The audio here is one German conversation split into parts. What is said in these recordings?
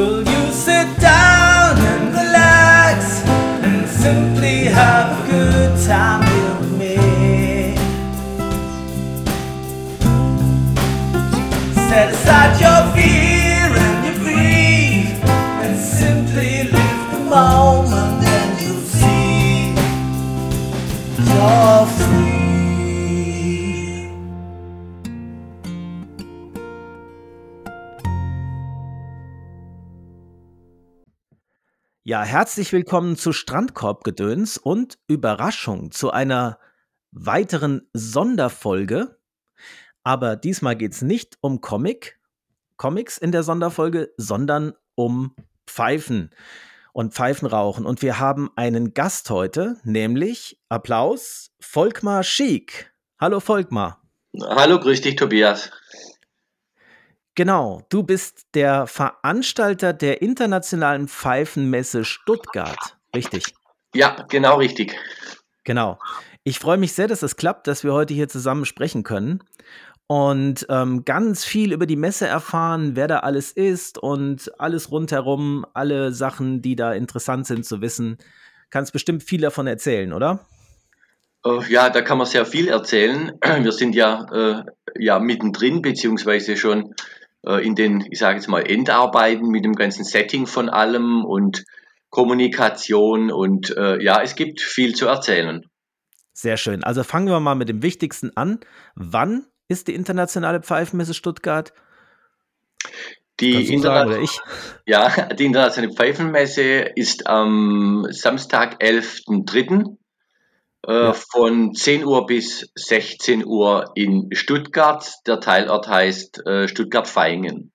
Will you sit down and relax and simply have a good time Ja, herzlich willkommen zu Strandkorbgedöns und Überraschung zu einer weiteren Sonderfolge. Aber diesmal geht es nicht um Comic, Comics in der Sonderfolge, sondern um Pfeifen und Pfeifenrauchen. Und wir haben einen Gast heute, nämlich Applaus, Volkmar Schiek. Hallo Volkmar. Hallo, grüß dich, Tobias. Genau, du bist der Veranstalter der Internationalen Pfeifenmesse Stuttgart, richtig? Ja, genau richtig. Genau. Ich freue mich sehr, dass es klappt, dass wir heute hier zusammen sprechen können und ähm, ganz viel über die Messe erfahren, wer da alles ist und alles rundherum, alle Sachen, die da interessant sind zu wissen. Kannst bestimmt viel davon erzählen, oder? Oh, ja, da kann man sehr viel erzählen. Wir sind ja, äh, ja mittendrin, beziehungsweise schon in den, ich sage jetzt mal, Endarbeiten mit dem ganzen Setting von allem und Kommunikation und äh, ja, es gibt viel zu erzählen. Sehr schön. Also fangen wir mal mit dem Wichtigsten an. Wann ist die internationale Pfeifenmesse Stuttgart? Die, Interna sagen, ich? Ja, die internationale Pfeifenmesse ist am Samstag, 11.03. Äh, ja. von 10 Uhr bis 16 Uhr in Stuttgart. Der Teilort heißt äh, Stuttgart-Vaihingen.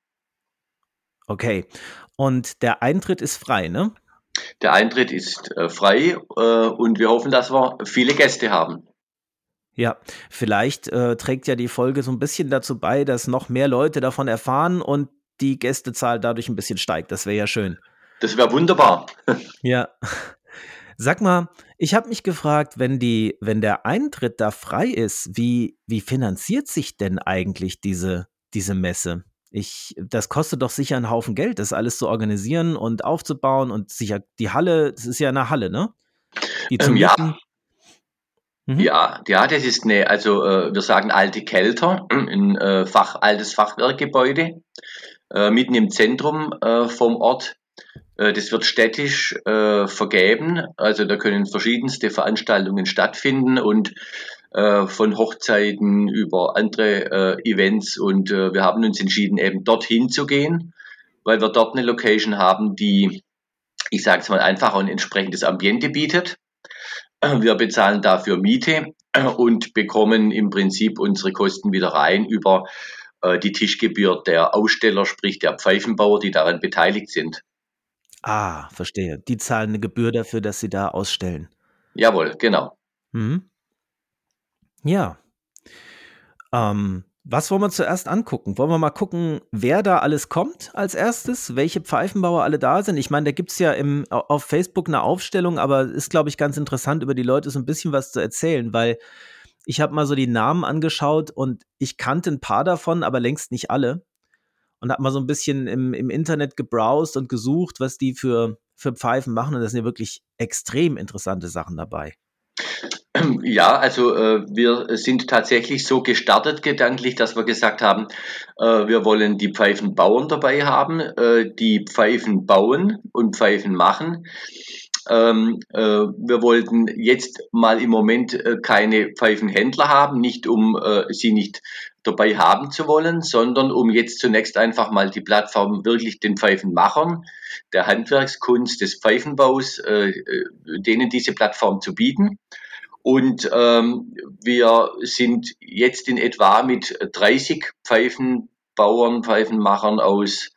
Okay. Und der Eintritt ist frei, ne? Der Eintritt ist äh, frei äh, und wir hoffen, dass wir viele Gäste haben. Ja, vielleicht äh, trägt ja die Folge so ein bisschen dazu bei, dass noch mehr Leute davon erfahren und die Gästezahl dadurch ein bisschen steigt. Das wäre ja schön. Das wäre wunderbar. ja. Sag mal, ich habe mich gefragt, wenn die, wenn der Eintritt da frei ist, wie, wie finanziert sich denn eigentlich diese, diese Messe? Ich, das kostet doch sicher einen Haufen Geld, das alles zu organisieren und aufzubauen und sicher die Halle, das ist ja eine Halle, ne? Die zu ähm, ja. Mhm. Ja, ja, das ist eine, also äh, wir sagen alte Kelter, ein äh, Fach, altes Fachwerkgebäude, äh, mitten im Zentrum äh, vom Ort. Äh, das wird städtisch äh, vergeben, also da können verschiedenste Veranstaltungen stattfinden und äh, von Hochzeiten über andere äh, Events und äh, wir haben uns entschieden, eben dorthin zu gehen, weil wir dort eine Location haben, die, ich sage es mal einfach, ein entsprechendes Ambiente bietet. Wir bezahlen dafür Miete und bekommen im Prinzip unsere Kosten wieder rein über äh, die Tischgebühr der Aussteller, sprich der Pfeifenbauer, die daran beteiligt sind. Ah, verstehe. Die zahlen eine Gebühr dafür, dass sie da ausstellen. Jawohl, genau. Mhm. Ja. Ähm, was wollen wir zuerst angucken? Wollen wir mal gucken, wer da alles kommt als erstes? Welche Pfeifenbauer alle da sind? Ich meine, da gibt es ja im, auf Facebook eine Aufstellung, aber ist, glaube ich, ganz interessant, über die Leute so ein bisschen was zu erzählen, weil ich habe mal so die Namen angeschaut und ich kannte ein paar davon, aber längst nicht alle und habe mal so ein bisschen im, im Internet gebrowst und gesucht, was die für, für Pfeifen machen. Und da sind ja wirklich extrem interessante Sachen dabei. Ja, also äh, wir sind tatsächlich so gestartet gedanklich, dass wir gesagt haben, äh, wir wollen die Pfeifenbauern dabei haben, äh, die Pfeifen bauen und Pfeifen machen. Ähm, äh, wir wollten jetzt mal im Moment äh, keine Pfeifenhändler haben, nicht um äh, sie nicht dabei haben zu wollen, sondern um jetzt zunächst einfach mal die Plattform wirklich den Pfeifenmachern, der Handwerkskunst, des Pfeifenbaus, äh, äh, denen diese Plattform zu bieten. Und ähm, wir sind jetzt in etwa mit 30 Pfeifenbauern, Pfeifenmachern aus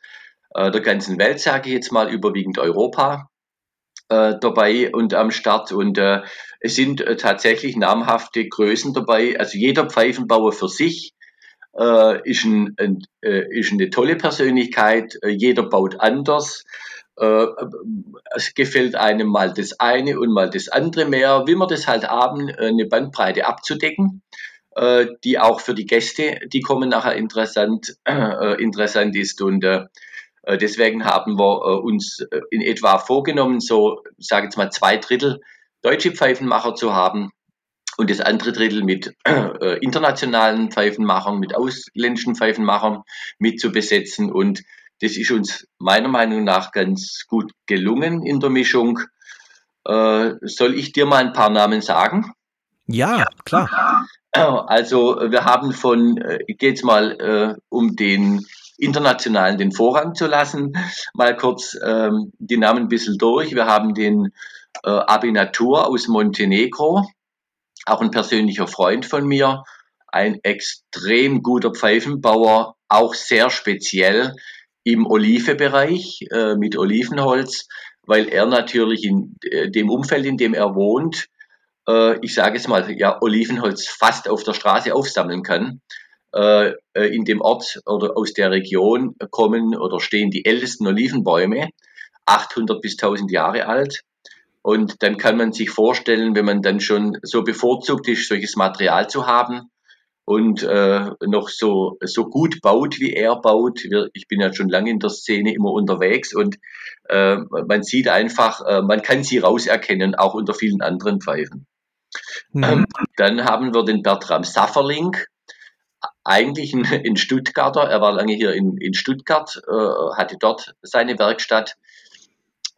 äh, der ganzen Welt, sage ich jetzt mal, überwiegend Europa, äh, dabei und am Start. Und äh, es sind äh, tatsächlich namhafte Größen dabei. Also jeder Pfeifenbauer für sich ist, ein, ein, äh, ist eine tolle Persönlichkeit, äh, jeder baut anders. Äh, es gefällt einem mal das eine und mal das andere mehr, wie wir das halt haben, äh, eine Bandbreite abzudecken, äh, die auch für die Gäste, die kommen nachher interessant, interessant ist. Und Äh, deswegen haben wir äh, uns äh, in etwa vorgenommen, so, sage jetzt mal, zwei Drittel deutsche Pfeifenmacher zu haben und das andere Drittel mit äh, internationalen Pfeifenmachern, mit ausländischen Pfeifenmachern mit zu besetzen. Und das ist uns meiner Meinung nach ganz gut gelungen in der Mischung. Äh, soll ich dir mal ein paar Namen sagen? Ja, klar. Also wir haben von, äh, jetzt mal äh, um den internationalen den Vorrang zu lassen, mal kurz ähm, die Namen ein bisschen durch. Wir haben den äh, Abinatur aus Montenegro, auch ein persönlicher Freund von mir, ein extrem guter Pfeifenbauer, auch sehr speziell im Olivebereich äh, mit Olivenholz, weil er natürlich in äh, dem Umfeld, in dem er wohnt, äh, ich sage es mal, ja, Olivenholz fast auf der Straße aufsammeln kann. Äh, äh, in dem Ort oder aus der Region kommen oder stehen die ältesten Olivenbäume, 800 bis 1000 Jahre alt. Und dann kann man sich vorstellen, wenn man dann schon so bevorzugt ist, solches Material zu haben und äh, noch so, so gut baut, wie er baut. Ich bin ja schon lange in der Szene immer unterwegs und äh, man sieht einfach, äh, man kann sie rauserkennen, auch unter vielen anderen Pfeifen. Mhm. Ähm, dann haben wir den Bertram Safferling, eigentlich ein, ein Stuttgarter. Er war lange hier in, in Stuttgart, äh, hatte dort seine Werkstatt,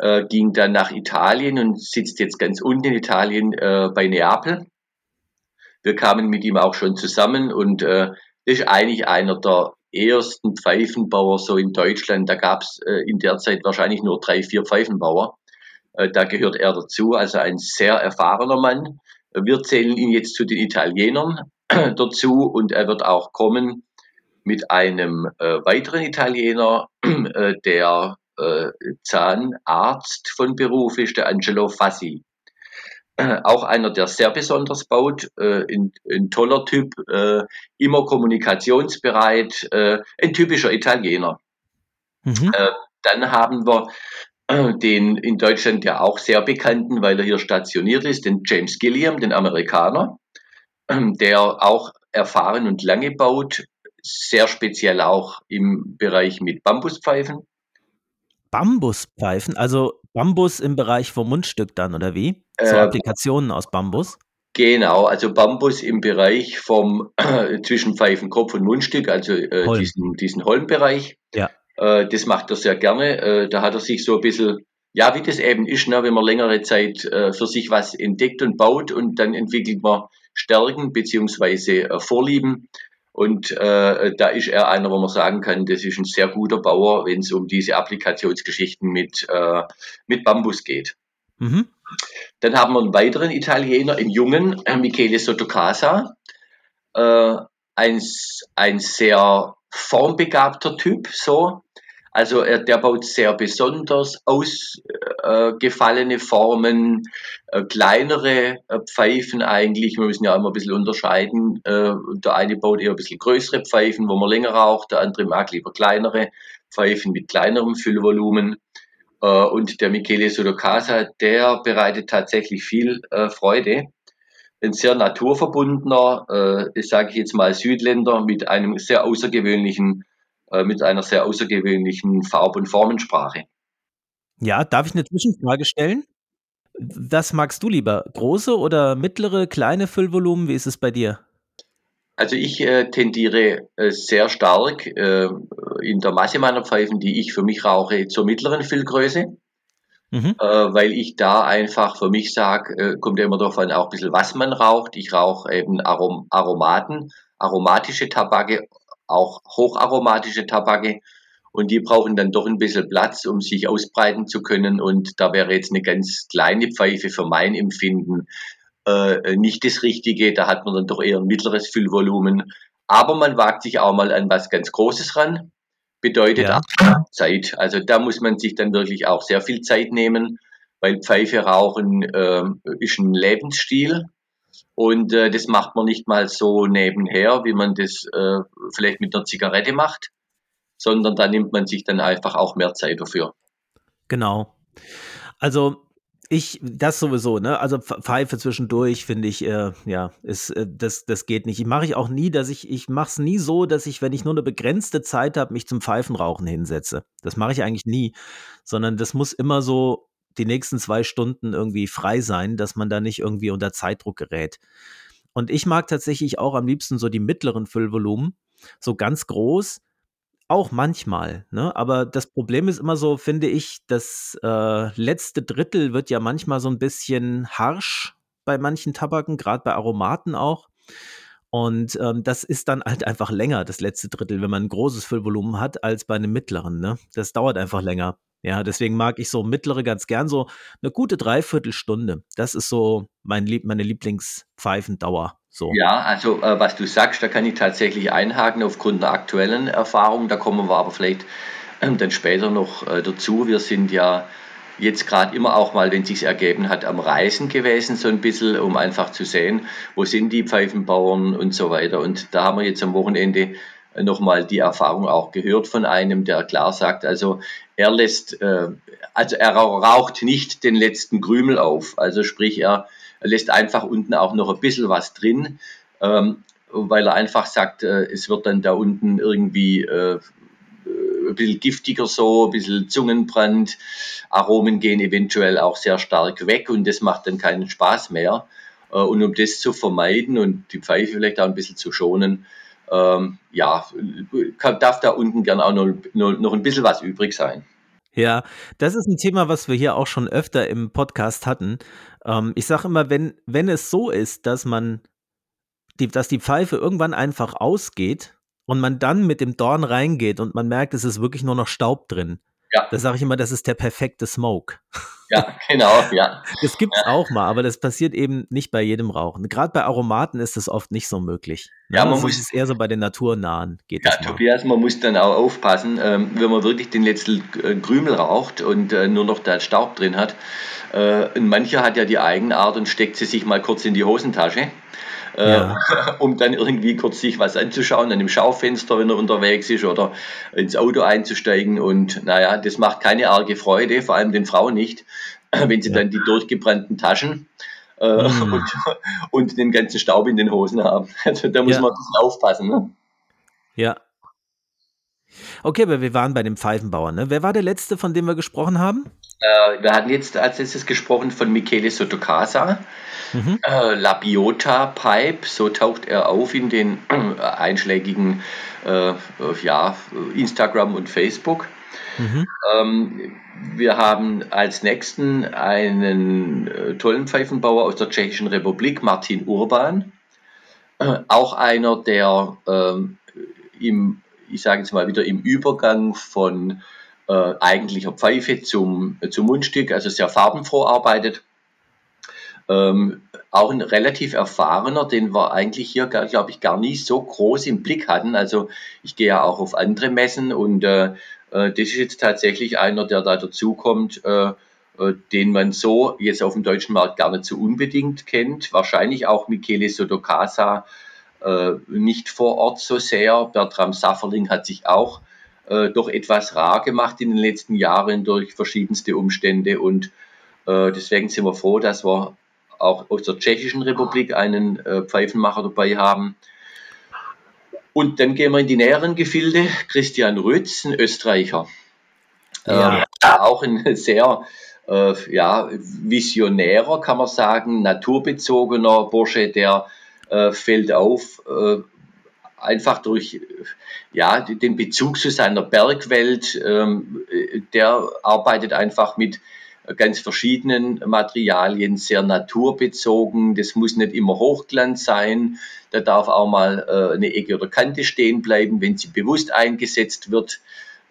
äh, ging dann nach Italien und sitzt jetzt ganz unten in Italien äh, bei Neapel. Wir kamen mit ihm auch schon zusammen und äh, ist eigentlich einer der ersten Pfeifenbauer so in Deutschland. Da gab es äh, in der Zeit wahrscheinlich nur drei, vier Pfeifenbauer. Äh, da gehört er dazu, also ein sehr erfahrener Mann. Wir zählen ihn jetzt zu den Italienern dazu und er wird auch kommen mit einem äh, weiteren Italiener, äh, der äh, Zahnarzt von Beruf ist, der Angelo Fassi. Äh, auch einer, der sehr besonders baut, äh, ein, ein, toller Typ, äh, immer kommunikationsbereit, ein typischer Italiener. Mhm. dann haben wir den in Deutschland ja auch sehr bekannten, weil er hier stationiert ist, den James Gilliam, den Amerikaner, der auch erfahren und lange baut, sehr speziell auch im Bereich mit Bambuspfeifen. Bambuspfeifen, also Bambus im Bereich vom Mundstück dann, oder wie? So äh, Applikationen aus Bambus? Genau, also Bambus im Bereich vom äh, zwischen Pfeifenkopf und Mundstück, also äh, diesen, diesen Holmbereich. Ja. Äh, das macht er sehr gerne. Äh, da hat er sich so ein bisschen, ja, wie das eben ist, ne, wenn man längere Zeit äh, für sich was entdeckt und baut und dann entwickelt man Stärken beziehungsweise Vorlieben. Und äh, da ist er einer, wo man sagen kann, das ist ein sehr guter Bauer, wenn es um diese Applikationsgeschichten mit, äh, mit Bambus geht. Mhm. Dann haben wir einen weiteren Italiener, einen jungen, Michele Sottocasa. Äh, ein, ein sehr formbegabter Typ, so. Also er, der baut sehr besonders ausgefallene äh, Formen, äh, kleinere äh, Pfeifen eigentlich. Wir müssen ja immer ein bisschen unterscheiden. Äh, der eine baut eher ein bisschen größere Pfeifen, wo man länger raucht, der andere mag lieber kleinere Pfeifen mit kleinerem Füllvolumen. Äh, und der Michele Sudocasa, der bereitet tatsächlich viel äh, Freude ein sehr naturverbundener, äh, ich sage jetzt mal Südländer mit einem sehr außergewöhnlichen, äh, mit einer sehr außergewöhnlichen Farb- und Formensprache. Ja, darf ich eine Zwischenfrage stellen? Was magst du lieber? Große oder mittlere, kleine Füllvolumen? Wie ist es bei dir? Also ich äh, tendiere äh, sehr stark äh, in der Masse meiner Pfeifen, die ich für mich rauche, zur mittleren Füllgröße mhm. äh, weil ich da einfach für mich sage, äh, kommt ja immer darauf an, auch ein bisschen was man raucht. Ich rauche eben Arom Aromaten, aromatische Tabake, auch hocharomatische Tabake und die brauchen dann doch ein bisschen Platz, um sich ausbreiten zu können und da wäre jetzt eine ganz kleine Pfeife für mein Empfinden äh, nicht das Richtige, da hat man dann doch eher ein mittleres Füllvolumen. Aber man wagt sich auch mal an was ganz Großes ran bedeutet ja. auch Zeit. Also da muss man sich dann wirklich auch sehr viel Zeit nehmen, weil Pfeife rauchen äh, ist ein Lebensstil und äh, das macht man nicht mal so nebenher, wie man das äh, vielleicht mit einer Zigarette macht, sondern da nimmt man sich dann einfach auch mehr Zeit dafür. Genau. Also ich, das sowieso, ne? Also Pfeife zwischendurch finde ich, äh, ja, ist, äh, das, das geht nicht. Ich mache ich auch nie, dass ich, ich mache es nie so, dass ich, wenn ich nur eine begrenzte Zeit habe, mich zum Pfeifenrauchen hinsetze. Das mache ich eigentlich nie, sondern das muss immer so die nächsten zwei Stunden irgendwie frei sein, dass man da nicht irgendwie unter Zeitdruck gerät. Und ich mag tatsächlich auch am liebsten so die mittleren Füllvolumen, so ganz groß, auch manchmal, ne? Aber das Problem ist immer so, finde ich, das äh, letzte Drittel wird ja manchmal so ein bisschen harsch bei manchen Tabaken, gerade bei Aromaten auch. Und ähm, das ist dann halt einfach länger, das letzte Drittel, wenn man ein großes Füllvolumen hat, als bei einem mittleren. Ne? Das dauert einfach länger. Ja, deswegen mag ich so mittlere ganz gern so eine gute Dreiviertelstunde. Das ist so mein Lieb meine Lieblingspfeifendauer. So. Ja, also äh, was du sagst, da kann ich tatsächlich einhaken aufgrund der aktuellen Erfahrung. Da kommen wir aber vielleicht ähm, dann später noch äh, dazu. Wir sind ja jetzt gerade immer auch mal, wenn es sich ergeben hat, am Reisen gewesen, so ein bisschen, um einfach zu sehen, wo sind die Pfeifenbauern und so weiter. Und da haben wir jetzt am Wochenende nochmal die Erfahrung auch gehört von einem, der klar sagt, also er lässt, äh, also er raucht nicht den letzten Krümel auf. Also sprich, er lässt einfach unten auch noch ein bisschen was drin, ähm, weil er einfach sagt, äh, es wird dann da unten irgendwie äh, ein bisschen giftiger so, ein bisschen Zungenbrand, Aromen gehen eventuell auch sehr stark weg und das macht dann keinen Spaß mehr. Äh, und um das zu vermeiden und die Pfeife vielleicht auch ein bisschen zu schonen, ähm, ja, darf da unten gern auch noch, noch, noch ein bisschen was übrig sein. Ja, das ist ein Thema, was wir hier auch schon öfter im Podcast hatten. Ähm, ich sage immer, wenn, wenn es so ist, dass man, die, dass die Pfeife irgendwann einfach ausgeht und man dann mit dem Dorn reingeht und man merkt, es ist wirklich nur noch Staub drin, ja. Da sage ich immer, das ist der perfekte Smoke. Ja, genau, ja. Das gibt es ja. auch mal, aber das passiert eben nicht bei jedem Rauchen. Gerade bei Aromaten ist das oft nicht so möglich. Ja, man das muss es eher so bei den naturnahen geht Ja, Tobias, man muss dann auch aufpassen, ähm, wenn man wirklich den letzten äh, Krümel raucht und äh, nur noch da Staub drin hat. Äh, und mancher hat ja die Eigenart und steckt sie sich mal kurz in die Hosentasche äh, ja. um dann irgendwie kurz sich was anzuschauen, dann im Schaufenster, wenn er unterwegs ist oder ins Auto einzusteigen. Und naja, das macht keine arge Freude, vor allem den Frauen nicht, wenn sie ja. dann die durchgebrannten Taschen äh, mhm. und, und, den ganzen Staub in den Hosen haben. Also da muss ja. man ein bisschen aufpassen. Ne? Ja. Okay, aber wir waren bei dem Pfeifenbauern. Ne? Wer war der letzte, von dem wir gesprochen haben? Äh, wir hatten jetzt als letztes gesprochen von Michele Sotocasa. Mhm. Äh, Labiota Pipe, so taucht er auf in den äh, einschlägigen äh, ja, Instagram und Facebook. Mhm. Ähm, wir haben als nächsten einen äh, tollen Pfeifenbauer aus der Tschechischen Republik, Martin Urban. Äh, auch einer, der ähm, im, ich sage jetzt mal wieder, im Übergang von äh, eigentlicher Pfeife zum, zum Mundstück, also sehr farbenfroh arbeitet. Ähm, auch ein relativ erfahrener, den wir eigentlich hier, glaube ich, gar nicht so groß im Blick hatten. Also ich gehe ja auch auf andere Messen und äh, äh, das ist jetzt tatsächlich einer, der da dazukommt, äh, äh, den man so jetzt auf dem deutschen Markt gar nicht so unbedingt kennt. Wahrscheinlich auch Michele Sodocasa äh, nicht vor Ort so sehr. Bertram Safferling hat sich auch äh, doch etwas rar gemacht in den letzten Jahren durch verschiedenste Umstände und äh, deswegen sind wir froh, dass wir auch aus der Tschechischen Republik einen äh, Pfeifenmacher dabei haben. Und dann gehen wir in die näheren Gefilde. Christian Rütz, ein Österreicher. Ja. Äh, auch ein sehr äh, ja, visionärer, kann man sagen, naturbezogener Bursche, der äh, fällt auf, äh, einfach durch ja, den Bezug zu seiner Bergwelt. Ähm, der arbeitet einfach mit ganz verschiedenen Materialien, sehr naturbezogen. Das muss nicht immer Hochglanz sein. Da darf auch mal äh, eine Ecke oder Kante stehen bleiben, wenn sie bewusst eingesetzt wird.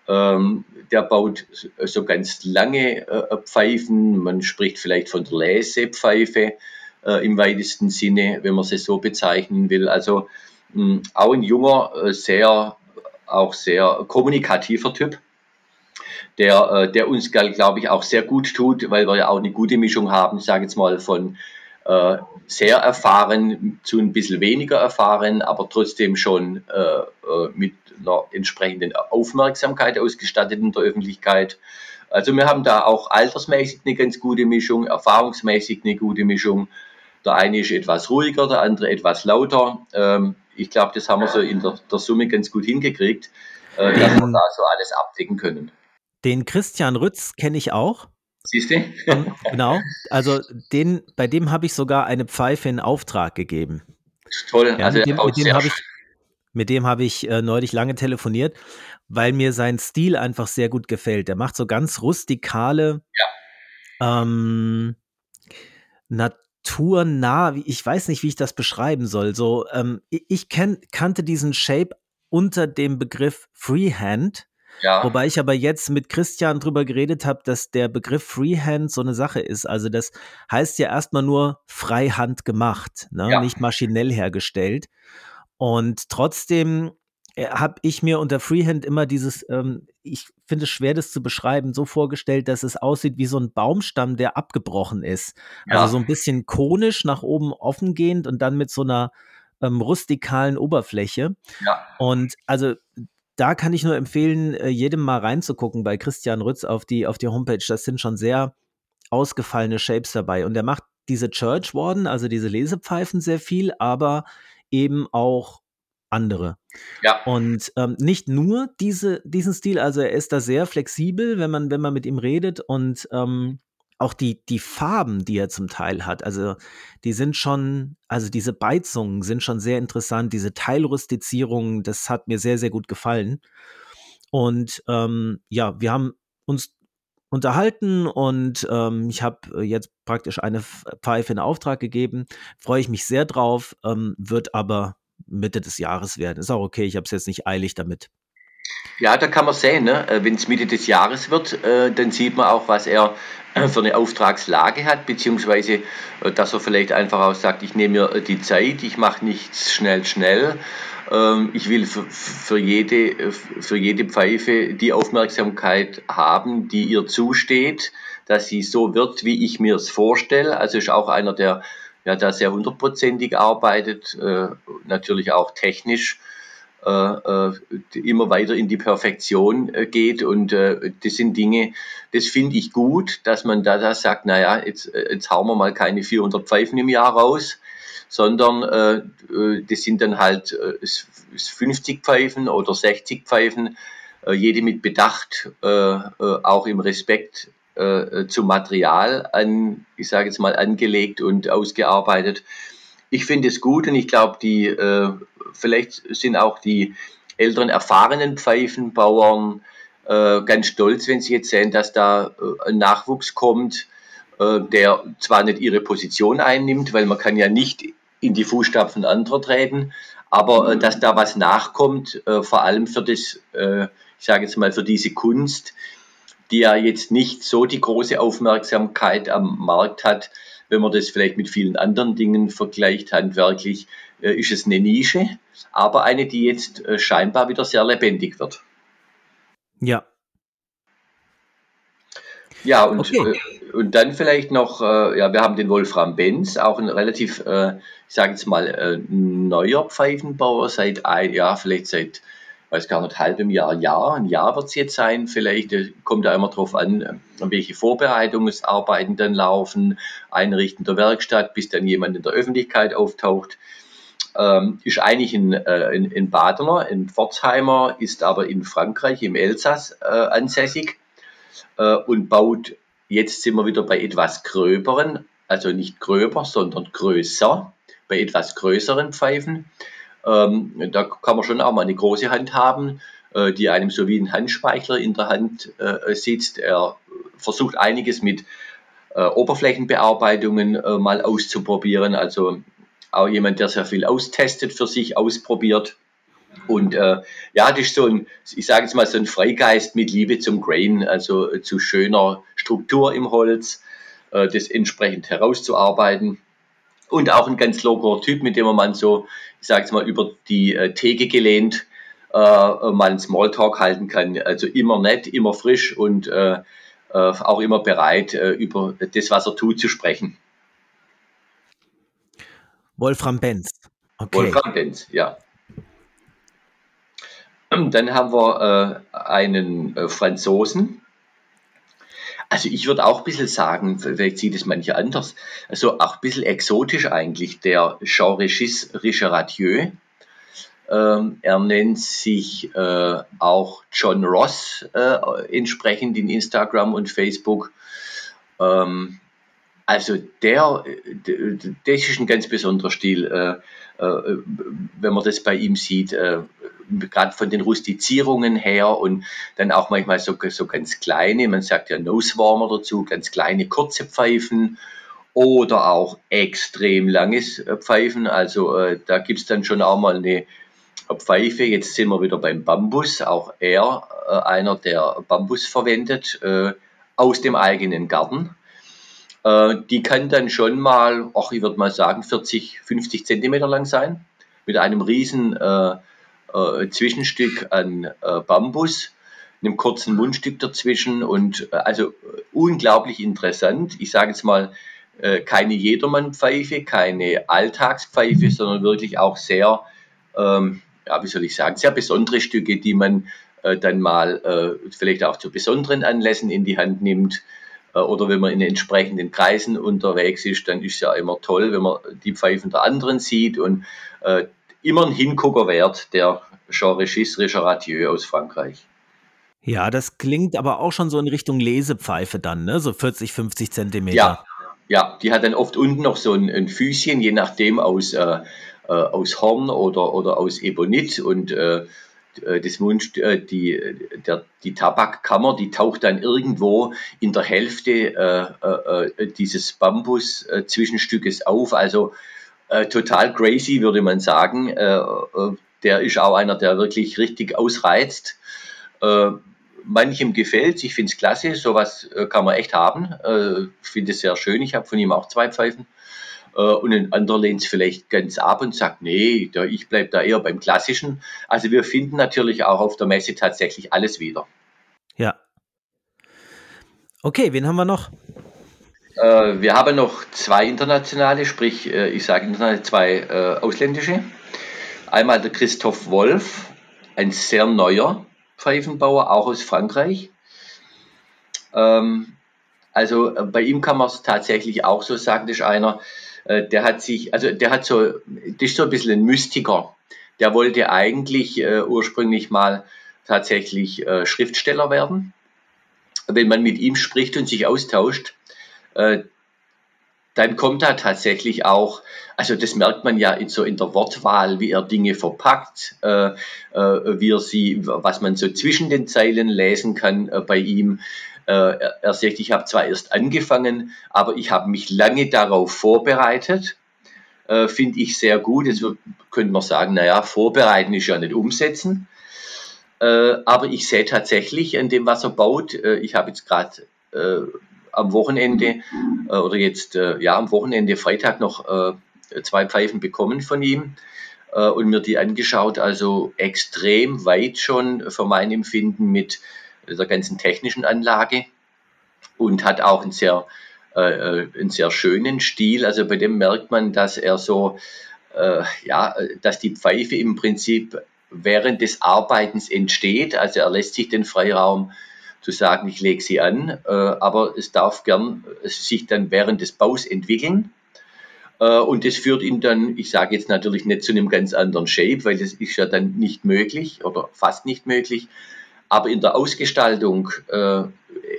Ähm, der baut so ganz lange äh, Pfeifen. Man spricht vielleicht von der Läsepfeife äh, im weitesten Sinne, wenn man sie so bezeichnen will. Also mh, auch ein junger, äh, sehr, auch sehr kommunikativer Typ der, äh, der uns, glaube ich, auch sehr gut tut, weil wir ja auch eine gute Mischung haben, sage jetzt mal, von äh, sehr erfahren zu ein bisschen weniger erfahren, aber trotzdem schon äh, äh mit einer entsprechenden Aufmerksamkeit ausgestattet in der Öffentlichkeit. Also wir haben da auch altersmäßig eine ganz gute Mischung, erfahrungsmäßig eine gute Mischung. Der eine ist etwas ruhiger, der andere etwas lauter. Ähm, ich glaube, das haben wir so in der, der Summe ganz gut hingekriegt, äh, dass wir da so alles abdecken können. Den Christian Rütz kenne ich auch. Siehst du? Ähm, genau. Also den, bei dem habe ich sogar eine Pfeife in Auftrag gegeben. Toll. Ja, also mit dem, mit dem habe ich, mit dem habe ich äh, neulich lange telefoniert, weil mir sein Stil einfach sehr gut gefällt. Der macht so ganz rustikale, ähm, naturnah, ich weiß nicht, wie ich das beschreiben soll. So, ähm, ich ich kenn, kannte diesen Shape unter dem Begriff Freehand. ja, Wobei ich aber jetzt mit Christian drüber geredet habe, dass der Begriff Freehand so eine Sache ist. Also das heißt ja erstmal nur Freihand gemacht, ne? Ja. nicht maschinell hergestellt. Und trotzdem habe ich mir unter Freehand immer dieses, ähm, ich finde es schwer, das zu beschreiben, so vorgestellt, dass es aussieht wie so ein Baumstamm, der abgebrochen ist. Ja. Also so ein bisschen konisch nach oben offen gehend und dann mit so einer ähm, rustikalen Oberfläche. ja, Und also da kann ich nur empfehlen, äh, jedem mal reinzugucken bei Christian Rütz auf die, auf die Homepage. Das sind schon sehr ausgefallene Shapes dabei. Und er macht diese Church Warden, also diese Lesepfeifen sehr viel, aber eben auch andere. ja, Und ähm, nicht nur diese, diesen Stil, also er ist da sehr flexibel, wenn man, wenn man mit ihm redet und ähm, auch die, die Farben, die er zum Teil hat, also die sind schon, also diese Beizungen sind schon sehr interessant, diese Teilrustizierung, das hat mir sehr, sehr gut gefallen. Und ähm, ja, wir haben uns unterhalten und ähm, ich habe jetzt praktisch eine Pfeife in Auftrag gegeben. Freue ich mich sehr drauf, ähm, wird aber Mitte des Jahres werden. Ist auch okay, ich habe es jetzt nicht eilig damit. Ja, da kann man sehen, ne? wenn es Mitte des Jahres wird, äh, dann sieht man auch, was er äh, für eine Auftragslage hat, beziehungsweise, äh, dass er vielleicht einfach auch sagt, ich nehme mir äh, die Zeit, ich mache nichts schnell, schnell. Ähm, ich will für, für, jede, äh, für jede Pfeife die Aufmerksamkeit haben, die ihr zusteht, dass sie so wird, wie ich mir es vorstelle. Also ist auch einer, der ja, da sehr hundertprozentig arbeitet, äh, natürlich auch technisch äh, äh, immer weiter in die Perfektion äh, geht. Und äh, das sind Dinge, das finde ich gut, dass man da, da sagt, naja, jetzt, äh, jetzt hauen wir mal keine 400 Pfeifen im Jahr raus, sondern äh, äh, das sind dann halt äh, s- s- 50 Pfeifen oder 60 Pfeifen, äh, jede mit Bedacht, äh, auch im Respekt äh, zum Material an, ich sage jetzt mal, angelegt und ausgearbeitet. Ich finde es gut und ich glaube, die äh, vielleicht sind auch die älteren erfahrenen Pfeifenbauern äh, ganz stolz, wenn sie jetzt sehen, dass da äh, ein Nachwuchs kommt, äh, der zwar nicht ihre Position einnimmt, weil man kann ja nicht in die Fußstapfen anderer treten, aber äh, dass da was nachkommt, vor allem für das, ich sage jetzt mal für diese Kunst, die ja jetzt nicht so die große Aufmerksamkeit am Markt hat, wenn man das vielleicht mit vielen anderen Dingen vergleicht, handwerklich, äh, ist es eine Nische, aber eine, die jetzt äh, scheinbar wieder sehr lebendig wird. Ja, Ja, und, Okay. äh, und dann vielleicht noch, ja, wir haben den Wolfram Benz, auch ein relativ, ich sage jetzt mal, neuer Pfeifenbauer, seit ein Jahr, vielleicht seit, weiß gar nicht, halbem Jahr, Jahr, ein Jahr wird es jetzt sein, vielleicht äh, kommt da immer drauf an, äh, welche Vorbereitungsarbeiten dann laufen, Einrichten der Werkstatt, bis dann jemand in der Öffentlichkeit auftaucht. Ähm, ist eigentlich ein, äh, ein, ein Badener, ein Pforzheimer, ist aber in Frankreich, im Elsass äh, ansässig äh, und baut, jetzt sind wir wieder bei etwas gröberen, also nicht gröber, sondern größer, bei etwas größeren Pfeifen. Ähm, da kann man schon auch mal eine große Hand haben, äh, die einem so wie ein Handspeichler in der Hand äh, sitzt. Er versucht einiges mit äh, Oberflächenbearbeitungen äh, mal auszuprobieren, also auch jemand, der sehr viel austestet für sich, ausprobiert. Und äh, ja, das ist so ein, ich sage jetzt mal, so ein Freigeist mit Liebe zum Grain, also äh, zu schöner Struktur im Holz, das entsprechend herauszuarbeiten. Und auch ein ganz lockerer Typ, mit dem man so, ich sage jetzt mal, über die äh, Theke gelehnt äh, mal einen Smalltalk halten kann. Also immer nett, immer frisch und äh, äh, auch immer bereit, äh, über das, was er tut, zu sprechen. Wolfram Benz. Okay. Wolfram Benz, ja. Dann haben wir äh, einen äh, Franzosen, Also ich würde auch ein bisschen sagen, vielleicht sieht es manche anders, also auch ein bisschen exotisch eigentlich, der Jean-Regis Richardieu. Ähm, er nennt sich äh, auch John Ross äh, entsprechend in Instagram und Facebook. Ähm, also der, das ist ein ganz besonderer Stil, äh, äh, wenn man das bei ihm sieht, äh, gerade von den Rustizierungen her und dann auch manchmal so, so ganz kleine, man sagt ja Nosewarmer dazu, ganz kleine kurze Pfeifen oder auch extrem langes Pfeifen. Also äh, da gibt es dann schon auch mal eine Pfeife. Jetzt sind wir wieder beim Bambus. Auch er, äh, einer, der Bambus verwendet, äh, aus dem eigenen Garten. Äh, die kann dann schon mal, ach, ich würde mal sagen, 40, 50 Zentimeter lang sein, mit einem riesen äh, äh, Zwischenstück an äh, Bambus, einem kurzen Mundstück dazwischen und äh, also unglaublich interessant. Ich sage jetzt mal, äh, keine Jedermannpfeife, keine Alltagspfeife, sondern wirklich auch sehr, ähm, ja, wie soll ich sagen, sehr besondere Stücke, die man dann mal vielleicht auch zu besonderen Anlässen in die Hand nimmt äh, oder wenn man in entsprechenden Kreisen unterwegs ist, dann ist es ja immer toll, wenn man die Pfeifen der anderen sieht und äh, immer ein Hingucker wert, der Jean-Regis Richardieu aus Frankreich. Ja, das klingt aber auch schon so in Richtung Lesepfeife dann, ne? so 40, 50 Zentimeter. Ja, ja, die hat dann oft unten noch so ein, ein Füßchen, je nachdem aus, äh, äh aus Horn oder, oder aus Ebonit und äh, äh, das Mund, äh, die, der, die Tabakkammer, die taucht dann irgendwo in der Hälfte äh, äh, dieses Bambus-Zwischenstückes auf. Also äh, total crazy, würde man sagen. Äh, der ist auch einer, der wirklich richtig ausreizt. manchem gefällt ich finde es klasse, sowas kann man echt haben. Ich finde es sehr schön, ich habe von ihm auch zwei Pfeifen. Äh, und ein anderer lehnt es vielleicht ganz ab und sagt, nee, da, ich bleibe da eher beim Klassischen. Also wir finden natürlich auch auf der Messe tatsächlich alles wieder. Ja. Okay, wen haben wir noch? Äh, wir haben noch zwei internationale, sprich, äh, ich sage international zwei äh, ausländische. Einmal der Christoph Wolf, ein sehr neuer Pfeifenbauer, auch aus Frankreich. Ähm, also äh, bei ihm kann man es tatsächlich auch so sagen, das ist einer, äh, der hat sich, also der hat so, das ist so ein bisschen ein Mystiker. Der wollte eigentlich äh, ursprünglich mal tatsächlich äh, Schriftsteller werden. Wenn man mit ihm spricht und sich austauscht, äh, dann kommt da tatsächlich auch, also das merkt man ja in, so in der Wortwahl, wie er Dinge verpackt, äh, äh, wie er sie, was man so zwischen den Zeilen lesen kann äh, bei ihm, er sagt, ich habe zwar erst angefangen, aber ich habe mich lange darauf vorbereitet. Äh, Finde ich sehr gut. Jetzt könnte man sagen, naja, vorbereiten ist ja nicht umsetzen. Äh, aber ich sehe tatsächlich an dem, was er baut, äh, ich habe jetzt gerade äh, am Wochenende äh, oder jetzt ja am Wochenende Freitag noch zwei Pfeifen bekommen von ihm und mir die angeschaut. Also extrem weit schon für mein Empfinden mit der ganzen technischen Anlage und hat auch einen sehr, äh, äh, einen sehr schönen Stil. Also bei dem merkt man, dass er so, äh, ja, dass die Pfeife im Prinzip während des Arbeitens entsteht. Also er lässt sich den Freiraum zu sagen, ich lege sie an, äh, aber es darf gern sich dann während des Baus entwickeln. Äh, und das führt ihn dann, ich sage jetzt natürlich nicht zu einem ganz anderen Shape, weil das ist ja dann nicht möglich oder fast nicht möglich. Aber in der Ausgestaltung äh,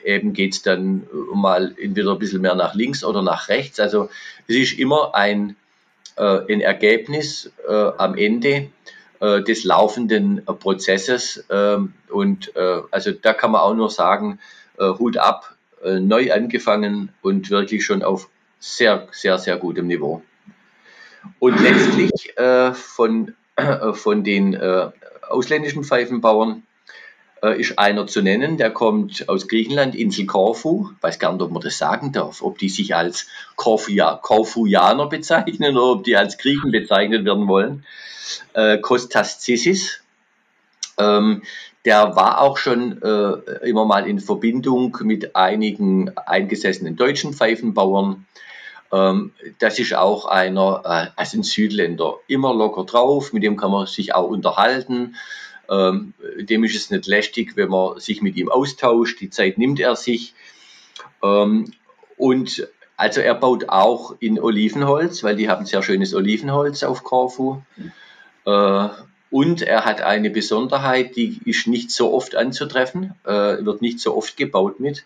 eben geht es dann mal entweder ein bisschen mehr nach links oder nach rechts. Also es ist immer ein, äh, ein Ergebnis äh, am Ende äh, des laufenden Prozesses. Ähm, und äh, also da kann man auch nur sagen, äh, Hut ab, neu angefangen und wirklich schon auf sehr, sehr, sehr gutem Niveau. Und letztlich von, von den ausländischen Pfeifenbauern äh, ist einer zu nennen, der kommt aus Griechenland, Insel Korfu. Weiß gar nicht, ob man das sagen darf, ob die sich als Korfuja, Korfujaner bezeichnen oder ob die als Griechen bezeichnet werden wollen. Äh, Kostas Zissis. Ähm, der war auch schon äh, immer mal in Verbindung mit einigen eingesessenen deutschen Pfeifenbauern. Ähm, das ist auch einer, äh, also ein Südländer, immer locker drauf, mit dem kann man sich auch unterhalten. Ähm, dem ist es nicht lästig, wenn man sich mit ihm austauscht. Die Zeit nimmt er sich. Ähm, und also er baut auch in Olivenholz, weil die haben sehr schönes Olivenholz auf Korfu. Äh, und er hat eine Besonderheit, die ist nicht so oft anzutreffen, äh, wird nicht so oft gebaut mit.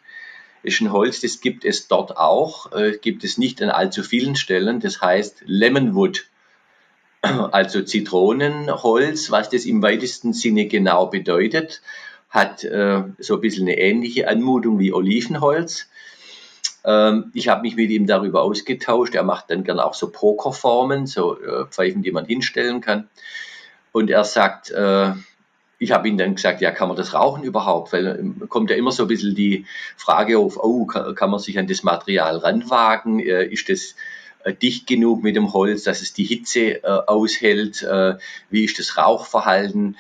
Ist ein Holz, das gibt es dort auch, äh, gibt es nicht an allzu vielen Stellen. Das heißt Lemonwood, also Zitronenholz, was das im weitesten Sinne genau bedeutet, hat äh, so ein bisschen eine ähnliche Anmutung wie Olivenholz. Ähm, ich habe mich mit ihm darüber ausgetauscht. Er macht dann gerne auch so Pokerformen, so äh, Pfeifen, die man hinstellen kann. Und er sagt, äh, ich habe ihm dann gesagt, ja, kann man das rauchen überhaupt? Weil äh, kommt ja immer so ein bisschen die Frage auf, oh, kann, kann man sich an das Material ranwagen? Äh, ist das dicht genug mit dem Holz, dass es die Hitze äh, aushält? Äh, wie ist das Rauchverhalten?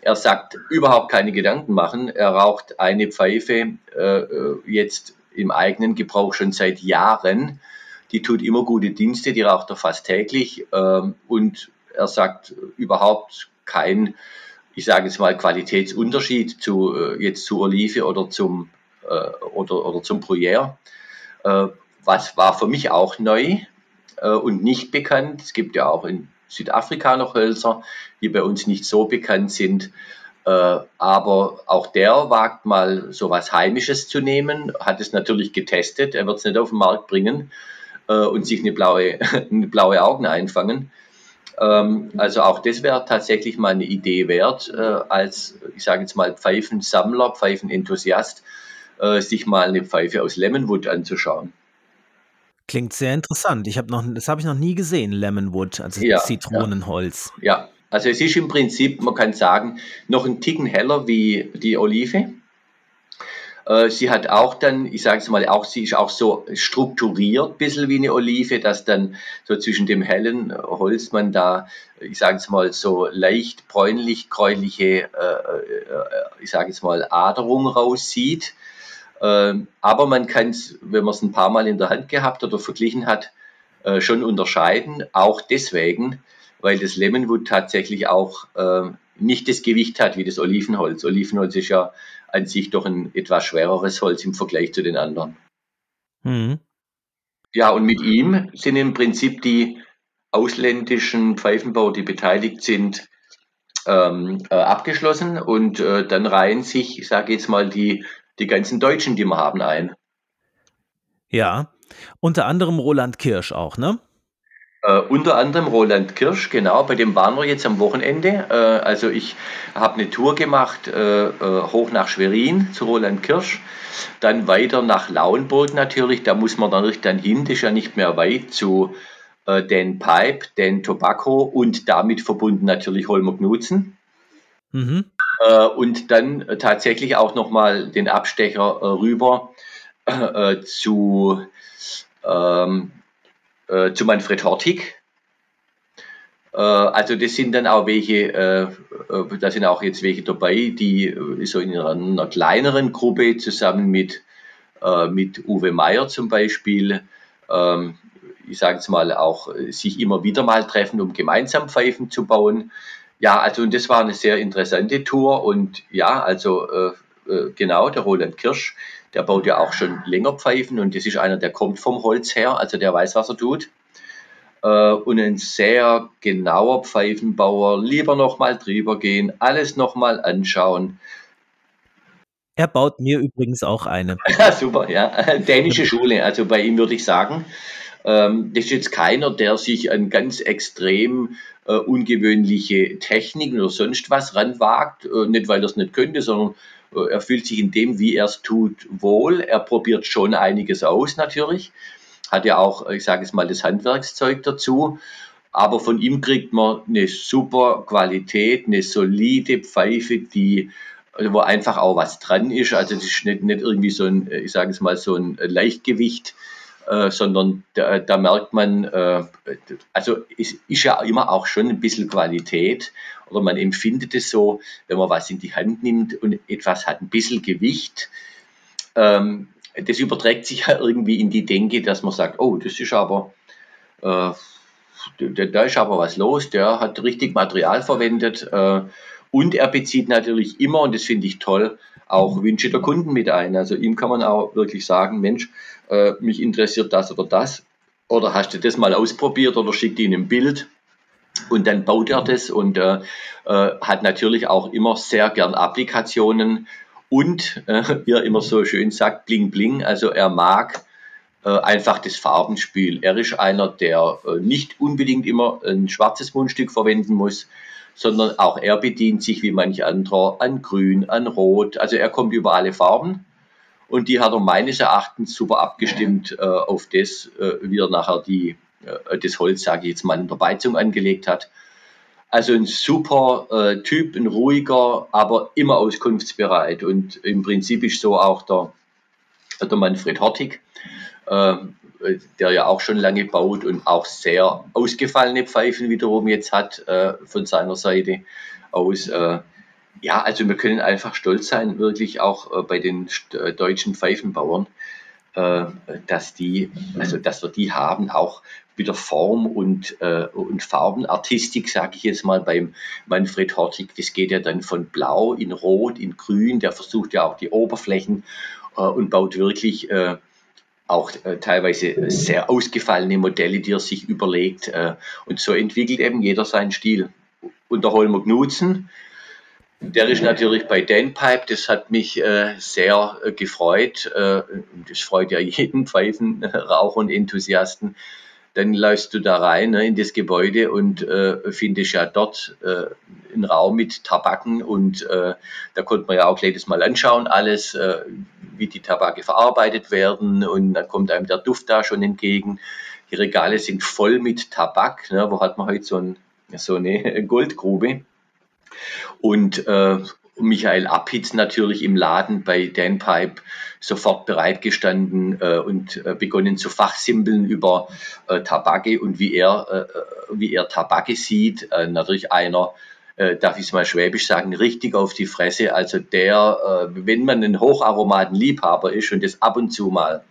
Er sagt, überhaupt keine Gedanken machen. Er raucht eine Pfeife äh, jetzt im eigenen Gebrauch schon seit Jahren. Die tut immer gute Dienste, die raucht er fast täglich. Ähm, und er sagt überhaupt kein, ich sage jetzt mal, Qualitätsunterschied zu äh, jetzt zu Olive oder zum äh, oder, oder zum Bruyère. Äh, was war für mich auch neu äh, und nicht bekannt. Es gibt ja auch in Südafrika noch Hölzer, die bei uns nicht so bekannt sind. Äh, aber auch der wagt mal so was Heimisches zu nehmen, hat es natürlich getestet. Er wird es nicht auf den Markt bringen äh, und sich eine blaue, eine blaue Augen einfangen. Ähm, also auch das wäre tatsächlich mal eine Idee wert, äh, als, ich sage jetzt mal, Pfeifensammler, Pfeifenenthusiast, äh, sich mal eine Pfeife aus Lemonwood anzuschauen. Klingt sehr interessant. Ich habe noch, das habe ich noch nie gesehen, Lemonwood, also ja, Zitronenholz. Ja. ja, also es ist im Prinzip, man kann sagen, noch ein Ticken heller wie die Olive. Äh, sie hat auch dann, ich sage es mal, auch sie ist auch so strukturiert, ein bisschen wie eine Olive, dass dann so zwischen dem hellen Holz man da, ich sage es mal, so leicht bräunlich gräuliche, äh, äh, ich sage es mal, Aderung raussieht. Ähm, aber man kann es, wenn man es ein paar Mal in der Hand gehabt oder verglichen hat, schon unterscheiden. Auch deswegen, weil das Lemonwood tatsächlich auch nicht das Gewicht hat wie das Olivenholz. Olivenholz ist ja an sich doch ein etwas schwereres Holz im Vergleich zu den anderen. Mhm. Ja, und mit ihm sind im Prinzip die ausländischen Pfeifenbauer, die beteiligt sind, ähm, äh, abgeschlossen und äh, dann reihen sich, ich sage jetzt mal, die, die ganzen Deutschen, die wir haben, ein. Ja, unter anderem Roland Kirsch auch, ne? Uh, unter anderem Roland Kirsch, genau, bei dem waren wir jetzt am Wochenende. Uh, also ich habe eine Tour gemacht uh, hoch nach Schwerin zu Roland Kirsch, dann weiter nach Lauenburg natürlich, da muss man natürlich dann hin, das ist ja nicht mehr weit zu den Pipe, den Tobacco und damit verbunden natürlich Holmer Knutzen. Mhm. und dann tatsächlich auch nochmal den Abstecher rüber zu ähm, äh, zu Manfred Hortig. Äh, also das sind dann auch welche, äh, äh, da sind auch jetzt welche dabei, die äh, so in einer, einer, kleineren Gruppe zusammen mit, äh, mit Uwe Meier zum Beispiel, ähm, ich sage jetzt mal auch, sich immer wieder mal treffen, um gemeinsam Pfeifen zu bauen. Ja, also und das war eine sehr interessante Tour und ja, also genau, der Roland Kirsch, der baut ja auch schon länger Pfeifen und das ist einer, der kommt vom Holz her, also der weiß, was er tut. Äh, und ein sehr genauer Pfeifenbauer, lieber nochmal drüber gehen, alles nochmal anschauen. Er baut mir übrigens auch eine. Super, ja. Dänische Schule, also bei ihm würde ich sagen, ähm, das ist jetzt keiner, der sich an ganz extrem äh, ungewöhnliche Techniken oder sonst was ranwagt, äh, nicht weil er es nicht könnte, sondern äh, er fühlt sich in dem, wie er es tut, wohl. Er probiert schon einiges aus natürlich. Hat ja auch, ich sage es mal, das Handwerkszeug dazu. Aber von ihm kriegt man eine super Qualität, eine solide Pfeife, die wo einfach auch was dran ist. Also das ist nicht, nicht irgendwie so ein, ich sage es mal, so ein Leichtgewicht, äh, sondern da, da, merkt man, äh, also es ist ja immer auch schon ein bisschen Qualität oder man empfindet es so, wenn man was in die Hand nimmt und etwas hat ein bisschen Gewicht. Ähm, das überträgt sich ja irgendwie in die Denke, dass man sagt, oh, das ist aber, äh, da ist aber was los, der hat richtig Material verwendet äh, und er bezieht natürlich immer, und das finde ich toll, auch Wünsche der Kunden mit ein. Also ihm kann man auch wirklich sagen, Mensch, äh, mich interessiert das oder das. Oder hast du das mal ausprobiert oder schickt ihn ein Bild und dann baut er das und äh, äh, hat natürlich auch immer sehr gern Applikationen und, äh, wie er immer so schön sagt, bling bling. Also er mag äh, einfach das Farbenspiel. Er ist einer, der äh, nicht unbedingt immer ein schwarzes Mundstück verwenden muss, sondern auch er bedient sich wie manch anderer an Grün, an Rot. Also er kommt über alle Farben und die hat er meines Erachtens super abgestimmt äh, auf das, äh, wie er nachher die, äh, das Holz, sage ich jetzt mal, in der Beizung angelegt hat. Also ein super äh, Typ, ein ruhiger, aber immer auskunftsbereit. Und im Prinzip ist so auch der, der Manfred Hortig, äh, der ja auch schon lange baut und auch sehr ausgefallene Pfeifen wiederum jetzt hat äh, von seiner Seite aus. Äh, ja, also wir können einfach stolz sein, wirklich auch äh, bei den äh, deutschen Pfeifenbauern, äh, dass die, also dass wir die haben, auch wieder Form und, und Farbenartistik, sage ich jetzt mal beim Manfred Hortig. Das geht ja dann von Blau in Rot, in Grün. Der versucht ja auch die Oberflächen und baut wirklich auch äh, teilweise sehr ausgefallene Modelle, die er sich überlegt. Äh, und so entwickelt eben jeder seinen Stil. Und der Holmer Knutzen, der ist natürlich bei Danpipe, das hat mich äh, sehr äh, gefreut. Äh, das freut ja jeden Pfeifenraucher und Enthusiasten, dann läufst du da rein ne, in das Gebäude und äh, findest ja dort äh, einen Raum mit Tabaken und äh, da konnte man ja auch das mal anschauen, alles, äh, wie die Tabake verarbeitet werden und dann kommt einem der Duft da schon entgegen. Die Regale sind voll mit Tabak, ne, wo hat man heute so, ein, so eine Goldgrube. Und äh, Michael Abhitz natürlich im Laden bei Danpipe sofort bereitgestanden äh, und äh, begonnen zu fachsimpeln über äh, Tabake und wie er, äh, äh, wie er Tabake sieht. Äh, natürlich einer, darf ich es mal schwäbisch sagen, richtig auf die Fresse. Also der, wenn man ein Hocharomaten-Liebhaber ist und das ab und zu mal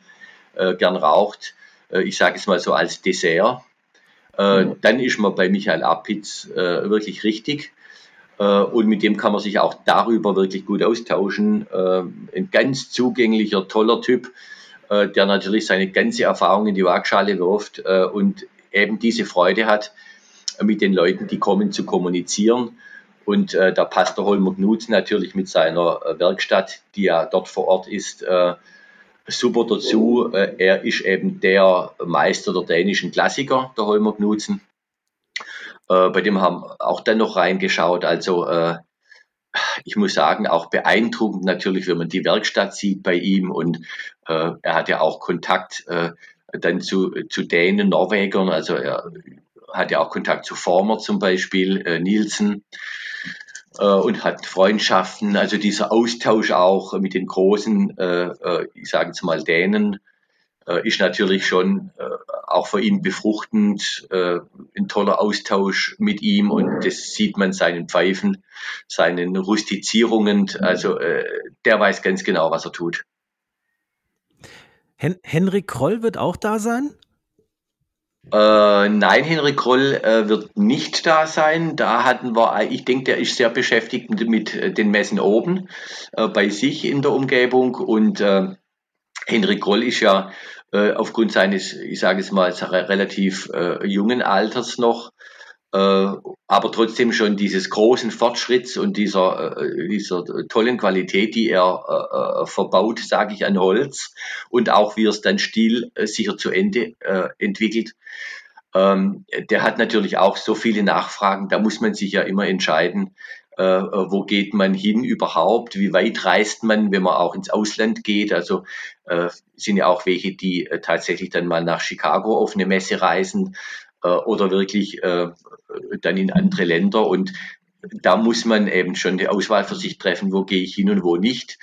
gern raucht, ich sage es mal so als Dessert, mhm. dann ist man bei Michael Apitz wirklich richtig. Äh, und mit dem kann man sich auch darüber wirklich gut austauschen. Äh, ein ganz zugänglicher, toller Typ, äh, der natürlich seine ganze Erfahrung in die Waagschale wirft und eben diese Freude hat, mit den Leuten, die kommen, zu kommunizieren. Und da passt der Holmer Knut natürlich mit seiner Werkstatt, die ja dort vor Ort ist, super dazu. er ist eben der Meister der dänischen Klassiker, der Holmer Knutzen. Äh, bei dem haben auch dann noch reingeschaut. Also äh, ich muss sagen, auch beeindruckend natürlich, wenn man die Werkstatt sieht bei ihm. Und äh, er hat ja auch Kontakt äh, dann zu, zu Dänen, Norwegern, also er hat ja auch Kontakt zu Former zum Beispiel, äh, Nielsen äh, und hat Freundschaften, also dieser Austausch auch mit den großen, ich sage jetzt mal Dänen, ist natürlich schon äh, auch für ihn befruchtend, äh, ein toller Austausch mit ihm und das sieht man seinen Pfeifen, seinen Rustizierungen. Also äh, der weiß ganz genau, was er tut. Hen Henrik Kroll wird auch da sein? Äh, nein, Henrik Kroll äh, wird nicht da sein. Da hatten wir, ich denke, der ist sehr beschäftigt mit, mit äh, den Messen oben äh, bei sich in der Umgebung und äh, Henrik Kroll ist ja äh, aufgrund seines, ich sage es mal, relativ äh, jungen Alters noch, äh, aber trotzdem schon dieses großen Fortschritts und dieser, äh, dieser tollen Qualität, die er äh, äh, verbaut, sage ich, an Holz und auch wie er es dann stilsicher zu Ende entwickelt. Ähm, der hat natürlich auch so viele Nachfragen, da muss man sich ja immer entscheiden, äh, wo geht man hin überhaupt, wie weit reist man, wenn man auch ins Ausland geht. Also äh, sind ja auch welche, die äh, tatsächlich dann mal nach Chicago auf eine Messe reisen äh, oder wirklich äh, dann in andere Länder. Und da muss man eben schon die Auswahl für sich treffen, wo gehe ich hin und wo nicht.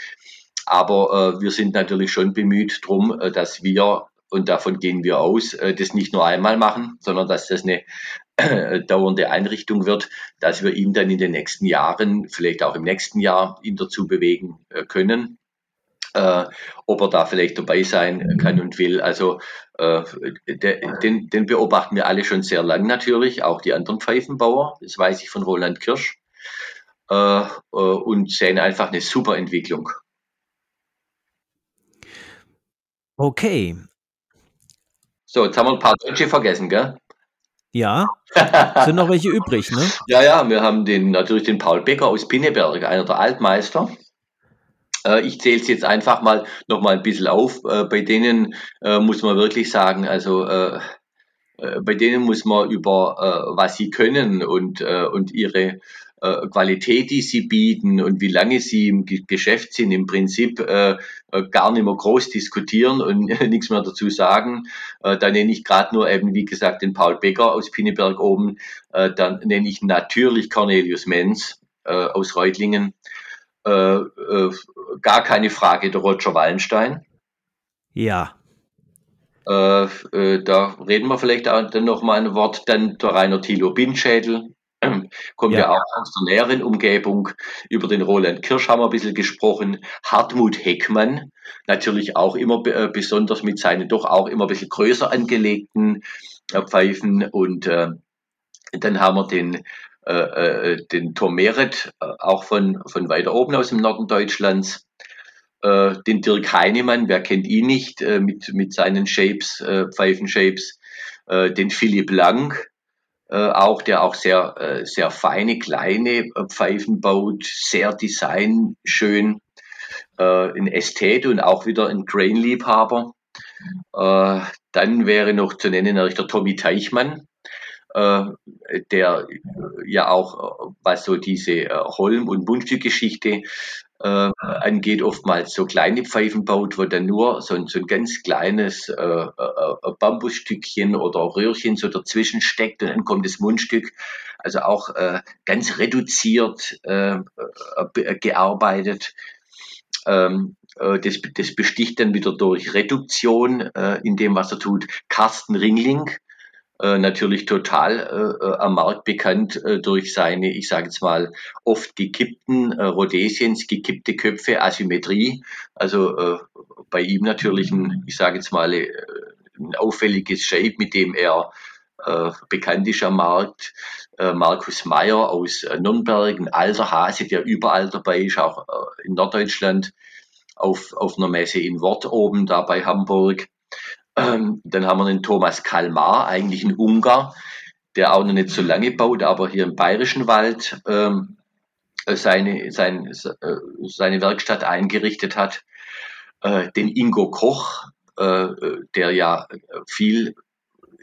Aber äh, wir sind natürlich schon bemüht drum, äh, dass wir und davon gehen wir aus, äh, das nicht nur einmal machen, sondern dass das eine äh, äh, dauernde Einrichtung wird, dass wir ihn dann in den nächsten Jahren, vielleicht auch im nächsten Jahr, ihn dazu bewegen äh, können. Äh, ob er da vielleicht dabei sein mhm. kann und will. Also äh, den, den, beobachten wir alle schon sehr lang natürlich, auch die anderen Pfeifenbauer, das weiß ich von Roland Kirsch, äh, äh und sehen einfach eine super Entwicklung. Okay. So, jetzt haben wir ein paar Deutsche vergessen, gell? Ja. Sind noch welche übrig, ne? Ja, ja, wir haben den, natürlich den Paul Becker aus Pinneberg, einer der Altmeister. Äh, ich zähle es jetzt einfach mal noch mal ein bisschen auf. Äh, bei denen äh, muss man wirklich sagen, also äh, äh, bei denen muss man über äh, was sie können und, und ihre äh, Qualität, die sie bieten und wie lange sie im Geschäft sind, im Prinzip äh, äh gar nicht mehr groß diskutieren und nichts mehr dazu sagen. Äh, da nenne ich gerade nur eben, wie gesagt, den Paul Becker aus Pinneberg oben. Äh, dann nenne ich natürlich Cornelius Menz äh, aus Reutlingen. Äh, äh, gar keine Frage, der Roger Wallenstein. Ja. Äh, äh, da reden wir vielleicht auch dann noch mal ein Wort. Dann der Rainer Thilo Binschädel, kommt ja. ja. auch aus der näheren Umgebung. Über den Roland Kirsch haben wir ein bisschen gesprochen. Hartmut Heckmann, natürlich auch immer äh, besonders mit seinen doch auch immer ein bisschen größer angelegten äh, Pfeifen. Und äh, dann haben wir den, äh, äh den Tom Meret, äh, auch von, von weiter oben aus dem Norden Deutschlands. den Dirk Heinemann, wer kennt ihn nicht, mit, mit seinen Shapes, Pfeifenshapes. den Philipp Lang, äh, auch, der auch sehr, äh, sehr feine, kleine äh, Pfeifen baut, sehr designschön, äh, ein Ästhet und auch wieder ein Grain-Liebhaber. Äh, dann wäre noch zu nennen der Tommy Teichmann, äh, der ja auch, was so diese Holm- und Mundstückgeschichte äh, angeht, oftmals so kleine Pfeifen baut, wo dann nur so ein, so ein ganz kleines äh, äh, äh, Bambusstückchen oder Röhrchen so dazwischen steckt und dann kommt das Mundstück. Also auch äh, ganz reduziert äh, gearbeitet. Ähm, äh, das, das besticht dann wieder durch Reduktion in dem, was er tut. Carsten Ringling, äh, natürlich total äh, äh, am Markt bekannt äh, durch seine, ich sage jetzt mal, oft gekippten äh, Rhodesiens, gekippte Köpfe, Asymmetrie. Also äh, bei ihm natürlich ein, ich sage jetzt mal, äh, ein auffälliges Shape, mit dem er äh, bekannt ist am Markt. Äh, Markus Meyer aus Nürnberg, ein alter Hase, der überall dabei ist, auch äh, in Norddeutschland auf, auf einer Messe in Wort oben, da bei Hamburg. Ähm, dann haben wir den Thomas Kalmar, eigentlich ein Ungar, der auch noch nicht so lange baut, aber hier im Bayerischen Wald ähm, seine, sein, äh, seine Werkstatt eingerichtet hat. Äh, den Ingo Koch, äh, der ja viel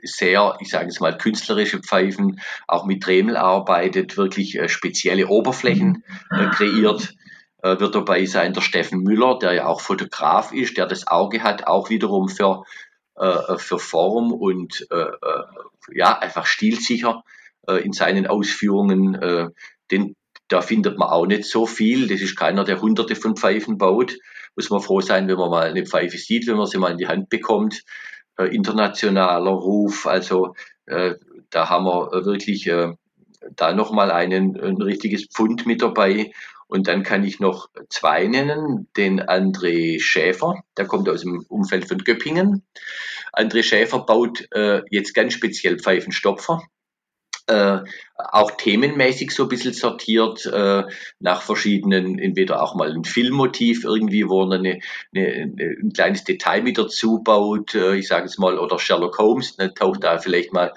sehr, ich sage es mal, künstlerische Pfeifen, auch mit Dremel arbeitet, wirklich äh, spezielle Oberflächen äh, kreiert. Äh, wird dabei sein der Steffen Müller, der ja auch Fotograf ist, der das Auge hat, auch wiederum für äh, für Form und äh, äh, ja, einfach stilsicher äh, in seinen Ausführungen. Äh, den, da findet man auch nicht so viel. Das ist keiner, der hunderte von Pfeifen baut. Muss man froh sein, wenn man mal eine Pfeife sieht, wenn man sie mal in die Hand bekommt. Äh, internationaler Ruf, also äh, da haben wir wirklich äh, da nochmal einen, ein richtiges Pfund mit dabei. Und dann kann ich noch zwei nennen. Den André Schäfer, der kommt aus dem Umfeld von Göppingen. André Schäfer baut äh, jetzt ganz speziell Pfeifenstopfer. Äh, auch themenmäßig so ein bisschen sortiert äh, nach verschiedenen, entweder auch mal ein Filmmotiv irgendwie, wo er eine, eine, ein kleines Detail mit dazu baut, äh, ich sage es mal, oder Sherlock Holmes, dann taucht da vielleicht mal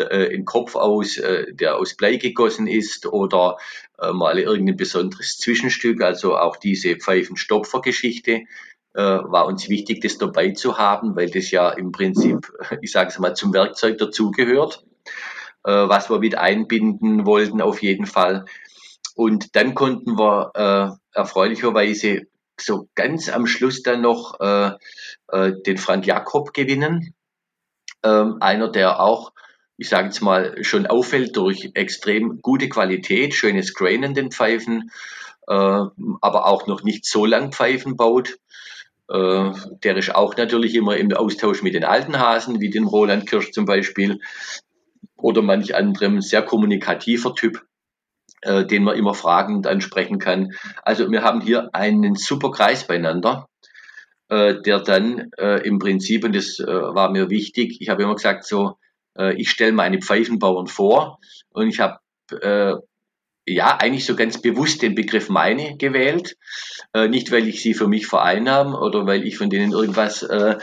äh, ein Kopf aus, äh, der aus Blei gegossen ist oder äh, mal irgendein besonderes Zwischenstück, also auch diese Pfeifenstopfer-Geschichte äh, war uns wichtig, das dabei zu haben, weil das ja im Prinzip, ich sage es mal, zum Werkzeug dazugehört, äh, was wir mit einbinden wollten auf jeden Fall. Und dann konnten wir äh, erfreulicherweise so ganz am Schluss dann noch äh, äh, den Frank Jakob gewinnen. Ähm, einer, der auch ich sage jetzt mal, schon auffällt durch extrem gute Qualität, schönes Grain in den Pfeifen, äh, aber auch noch nicht so lang Pfeifen baut. Äh, der ist auch natürlich immer im Austausch mit den alten Hasen, wie den Roland Kirsch zum Beispiel, oder manch anderem sehr kommunikativer Typ, äh, den man immer fragend ansprechen kann. Also wir haben hier einen super Kreis beieinander äh, der dann äh, im Prinzip, und das äh, war mir wichtig, ich habe immer gesagt, so äh, ich stelle meine Pfeifenbauern vor und ich habe äh, ja, eigentlich so ganz bewusst den Begriff meine gewählt. Äh, nicht, weil ich sie für mich vereinnahme oder weil ich von denen irgendwas äh,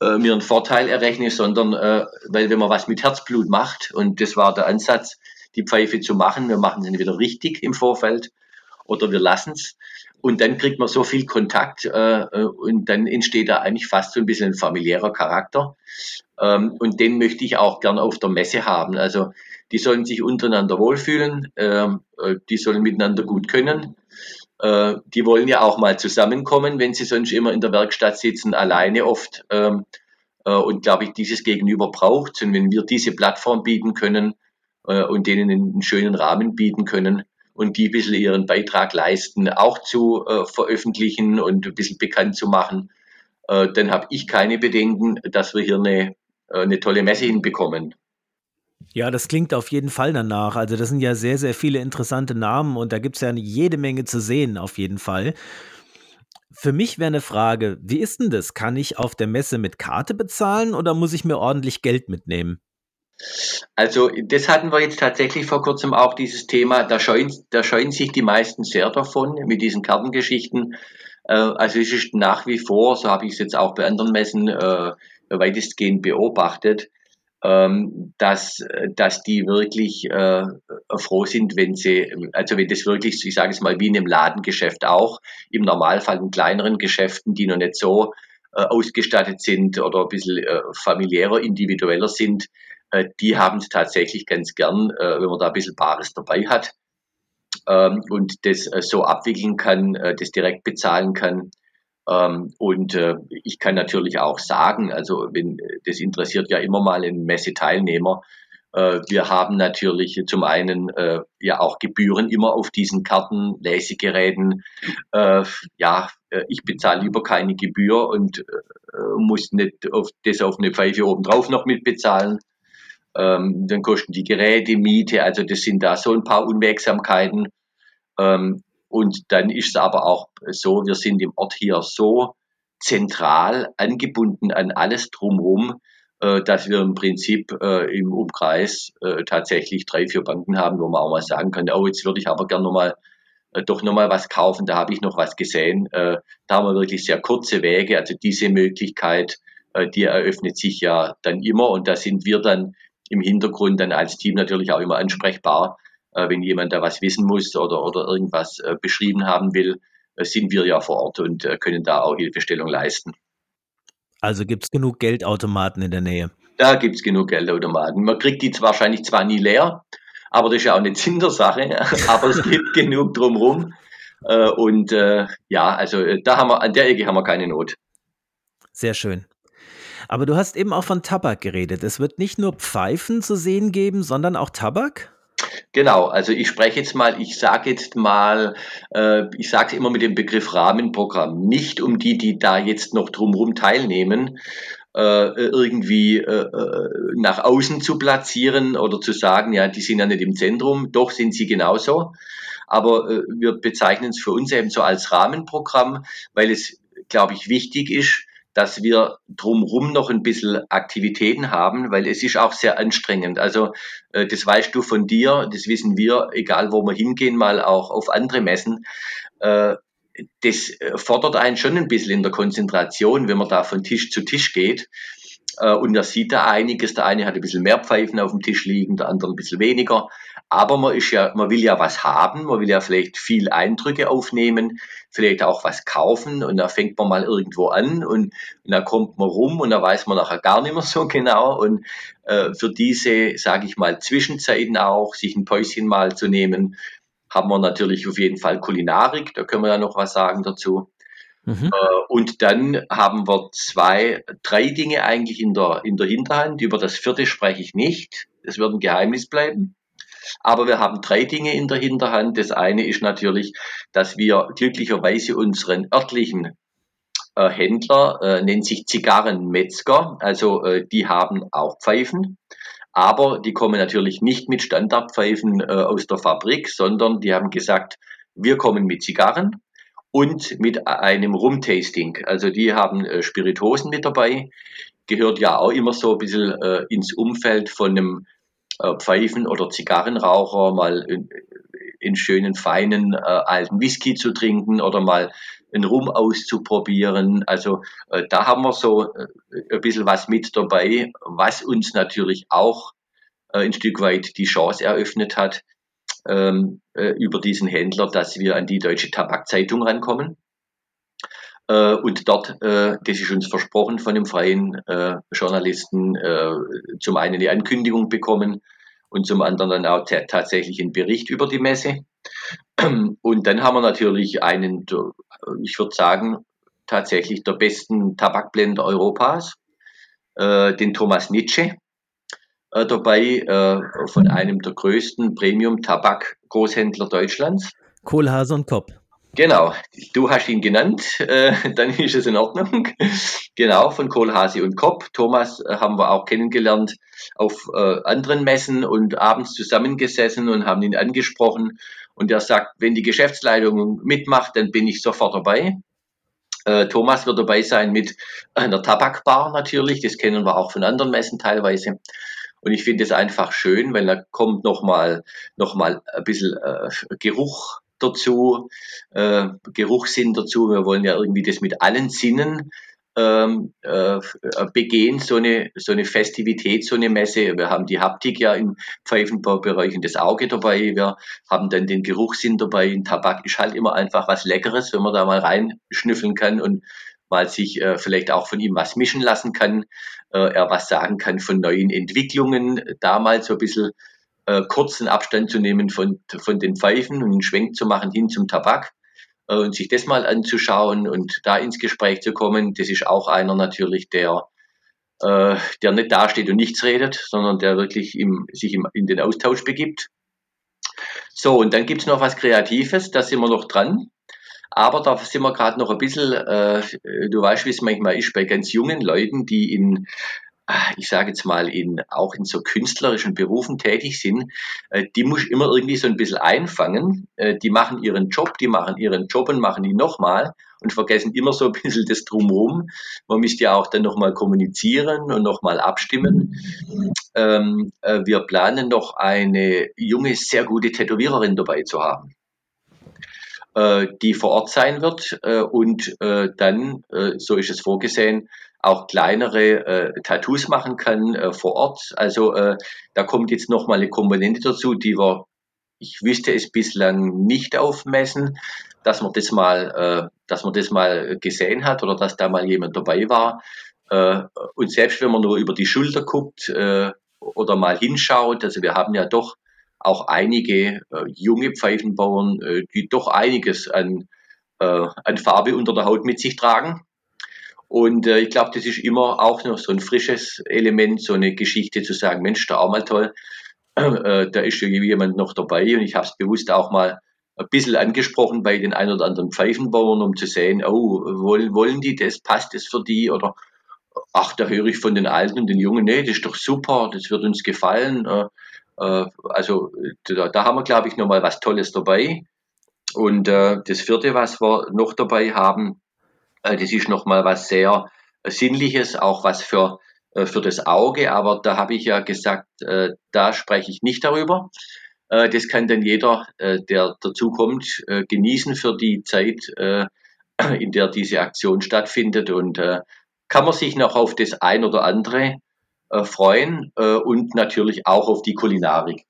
äh, mir einen Vorteil errechne, sondern äh, weil wenn man was mit Herzblut macht, und das war der Ansatz, die Pfeife zu machen, wir machen sie entweder richtig im Vorfeld oder wir lassen es. Und dann kriegt man so viel Kontakt äh, äh, und dann entsteht da eigentlich fast so ein bisschen ein familiärer Charakter. Ähm, und den möchte ich auch gern auf der Messe haben. Also die sollen sich untereinander wohlfühlen, ähm, äh, die sollen miteinander gut können. Äh, die wollen ja auch mal zusammenkommen, wenn sie sonst immer in der Werkstatt sitzen, alleine oft. Ähm, äh, und glaube ich, dieses Gegenüber braucht. Und wenn wir diese Plattform bieten können äh, und denen einen schönen Rahmen bieten können, und die ein bisschen ihren Beitrag leisten, auch zu äh, veröffentlichen und ein bisschen bekannt zu machen, äh, dann habe ich keine Bedenken, dass wir hier eine, äh, eine tolle Messe hinbekommen. Ja, das klingt auf jeden Fall danach. Also das sind ja sehr, sehr viele interessante Namen und da gibt es ja jede Menge zu sehen, auf jeden Fall. Für mich wäre eine Frage, wie ist denn das? Kann ich auf der Messe mit Karte bezahlen oder muss ich mir ordentlich Geld mitnehmen? Also das hatten wir jetzt tatsächlich vor kurzem auch dieses Thema, da scheuen, da scheuen sich die meisten sehr davon mit diesen Kartengeschichten. Äh, also es ist nach wie vor, so habe ich es jetzt auch bei anderen Messen äh, weitestgehend beobachtet, ähm, dass, dass die wirklich äh, froh sind, wenn sie, also wenn das wirklich, ich sage es mal, wie in einem Ladengeschäft auch, im Normalfall in kleineren Geschäften, die noch nicht so äh, ausgestattet sind oder ein bisschen äh, familiärer, individueller sind, die haben es tatsächlich ganz gern, äh, wenn man da ein bisschen Bares dabei hat ähm, und das äh, so abwickeln kann, das direkt bezahlen kann. Ähm, und ich kann natürlich auch sagen, also wenn, das interessiert ja immer mal einen Messeteilnehmer, wir haben natürlich zum einen ja auch Gebühren immer auf diesen Karten, Lesegeräten. ja, ich bezahle lieber keine Gebühr und muss nicht auf, das auf eine Pfeife obendrauf noch mitbezahlen. Ähm, dann kosten die Geräte, Miete, also das sind da so ein paar Unwegsamkeiten. Ähm, und dann ist es aber auch so, wir sind im Ort hier so zentral angebunden an alles drumherum, äh, dass wir im Prinzip äh, im Umkreis äh, tatsächlich drei, vier Banken haben, wo man auch mal sagen kann, oh, jetzt würde ich aber gerne nochmal äh, doch nochmal was kaufen, da habe ich noch was gesehen. Äh, da haben wir wirklich sehr kurze Wege, also diese Möglichkeit, äh, die eröffnet sich ja dann immer und da sind wir dann im Hintergrund dann als Team natürlich auch immer ansprechbar. Äh, wenn jemand da was wissen muss oder, oder irgendwas äh, beschrieben haben will, äh, sind wir ja vor Ort und können da auch Hilfestellung leisten. Also gibt es genug Geldautomaten in der Nähe? Da gibt es genug Geldautomaten. Man kriegt die wahrscheinlich zwar nie leer, aber das ist ja auch eine Sinn der Sache. aber es gibt genug drumherum. Und äh, ja, also da haben wir, an der Ecke haben wir keine Not. Sehr schön. Aber du hast eben auch von Tabak geredet. Es wird nicht nur Pfeifen zu sehen geben, sondern auch Tabak? Genau, also ich spreche jetzt mal, ich sage jetzt mal, äh, ich sage es immer mit dem Begriff Rahmenprogramm, nicht um die, die da jetzt noch drumherum teilnehmen, äh, irgendwie äh, äh, nach außen zu platzieren oder zu sagen, ja, die sind ja nicht im Zentrum, doch sind sie genauso. Aber äh, wir bezeichnen es für uns eben so als Rahmenprogramm, weil es, glaube ich, wichtig ist, dass wir drumherum noch ein bisschen Aktivitäten haben, weil es ist auch sehr anstrengend. Also äh, das weißt du von dir, das wissen wir, egal wo wir hingehen, mal auch auf andere Messen. Äh, das fordert einen schon ein bisschen in der Konzentration, wenn man da von Tisch zu Tisch geht. Äh, und er sieht da einiges. Der eine hat ein bisschen mehr Pfeifen auf dem Tisch liegen, der andere ein bisschen weniger. Aber man ist ja, man will ja was haben, man will ja vielleicht viel Eindrücke aufnehmen, vielleicht auch was kaufen und da fängt man mal irgendwo an und, und da kommt man rum und da weiß man nachher gar nicht mehr so genau. Und äh, für diese, sage ich mal, Zwischenzeiten auch, sich ein Päuschen mal zu nehmen, haben wir natürlich auf jeden Fall Kulinarik, da können wir ja noch was sagen dazu. Mhm. Äh, und dann haben wir zwei, drei Dinge eigentlich in der, in der Hinterhand. Über das vierte spreche ich nicht. Das wird ein Geheimnis bleiben. Aber wir haben drei Dinge in der Hinterhand. Das eine ist natürlich, dass wir glücklicherweise unseren örtlichen äh, Händler, äh, nennt sich Zigarrenmetzger, also äh, die haben auch Pfeifen. Aber die kommen natürlich nicht mit Standardpfeifen äh, aus der Fabrik, sondern die haben gesagt, wir kommen mit Zigarren und mit einem Rum-Tasting. Also die haben äh, Spiritosen mit dabei, gehört ja auch immer so ein bisschen äh, ins Umfeld von einem äh, Pfeifen- oder Zigarrenraucher, mal einen schönen, feinen, äh, alten Whisky zu trinken oder mal einen Rum auszuprobieren. Also äh, da haben wir so äh, ein bisschen was mit dabei, was uns natürlich auch äh, ein Stück weit die Chance eröffnet hat, ähm, äh, über diesen Händler, dass wir an die Deutsche Tabakzeitung rankommen. Äh, und dort, äh, das ist uns versprochen von dem freien äh, Journalisten, zum einen eine Ankündigung bekommen und zum anderen dann auch tatsächlich einen Bericht über die Messe. Und dann haben wir natürlich einen, ich würde sagen, tatsächlich der besten Tabakblender Europas, den Thomas Nitsche, äh, dabei von einem der größten Premium-Tabak-Großhändler Deutschlands. Kohlhase und Kopp. Genau, du hast ihn genannt, äh, dann ist es in Ordnung. genau, von Kohlhase und Kopp. Thomas äh, haben wir auch kennengelernt auf äh, anderen Messen und abends zusammengesessen und haben ihn angesprochen. Und er sagt, wenn die Geschäftsleitung mitmacht, dann bin ich sofort dabei. Äh, Thomas wird dabei sein mit einer Tabakbar natürlich, das kennen wir auch von anderen Messen teilweise. Und ich finde es einfach schön, weil da kommt nochmal noch mal ein bisschen äh, Geruch dazu, äh, Geruchssinn dazu. Wir wollen ja irgendwie das mit allen Sinnen ähm, äh, begehen, so eine, so eine Festivität, so eine Messe. Wir haben die Haptik ja im Pfeifenbaubereich und das Auge dabei. Wir haben dann den Geruchssinn dabei. Ein Tabak ist halt immer einfach was Leckeres, wenn man da mal reinschnüffeln kann und mal sich äh, vielleicht auch von ihm was mischen lassen kann, äh, er was sagen kann von neuen Entwicklungen, da mal so ein bisschen äh, kurzen Abstand zu nehmen von, von den Pfeifen und einen Schwenk zu machen hin zum Tabak äh, und sich das mal anzuschauen und da ins Gespräch zu kommen. Das ist auch einer natürlich, der äh, der nicht dasteht und nichts redet, sondern der wirklich im, sich im, in den Austausch begibt. So, und dann gibt's noch was Kreatives, da sind wir noch dran. Aber da sind wir gerade noch ein bisschen, äh, du weißt, wie es manchmal ist bei ganz jungen Leuten, die in ich sage jetzt mal, in, auch in so künstlerischen Berufen tätig sind, äh, die muss ich immer irgendwie so ein bisschen einfangen. Äh, die machen ihren Job, die machen ihren Job und machen ihn nochmal und vergessen immer so ein bisschen das Drumherum. Man müsste ja auch dann nochmal kommunizieren und nochmal abstimmen. Ähm, äh, wir planen noch eine junge, sehr gute Tätowiererin dabei zu haben die vor Ort sein wird und dann, so ist es vorgesehen, auch kleinere äh, Tattoos machen kann äh, vor Ort. Also äh, da kommt jetzt noch mal eine Komponente dazu, die wir, ich wüsste es bislang nicht aufmessen, dass man das mal, äh, dass man das mal gesehen hat oder dass da mal jemand dabei war. Äh, und selbst wenn man nur über die Schulter guckt äh, oder mal hinschaut, also wir haben ja doch auch einige äh, junge Pfeifenbauern, äh, die doch einiges an, äh, an Farbe unter der Haut mit sich tragen. Und äh, ich glaube, das ist immer auch noch so ein frisches Element, so eine Geschichte zu sagen, Mensch, da auch mal toll, äh, da ist irgendwie jemand noch dabei und ich habe es bewusst auch mal ein bisschen angesprochen bei den ein oder anderen Pfeifenbauern, um zu sehen, oh, wollen, wollen die das, passt das für die oder ach, da höre ich von den Alten und den Jungen, nee, das ist doch super, das wird uns gefallen. Äh, äh also da, da haben wir, glaube ich, nochmal was Tolles dabei. Und äh, das vierte, was wir noch dabei haben, das ist nochmal was sehr äh, Sinnliches, auch was für, äh, für das Auge. Aber da habe ich ja gesagt, da spreche ich nicht darüber. Das kann dann jeder, der dazukommt, genießen für die Zeit, in der diese Aktion stattfindet. Und kann man sich noch auf das ein oder andere freuen und natürlich auch auf die Kulinarik.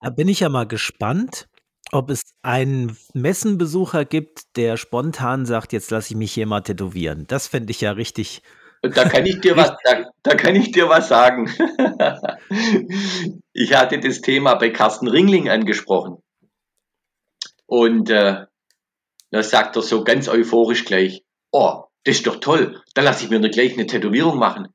Da bin ich ja mal gespannt ob es einen Messenbesucher gibt, der spontan sagt, jetzt lasse ich mich hier mal tätowieren. Das fände ich ja richtig. Da kann ich dir was, da, da kann ich dir was sagen. ich hatte das Thema bei Carsten Ringling angesprochen. Und äh, da sagt er so ganz euphorisch gleich, oh, das ist doch toll, da lasse ich mir gleich eine Tätowierung machen.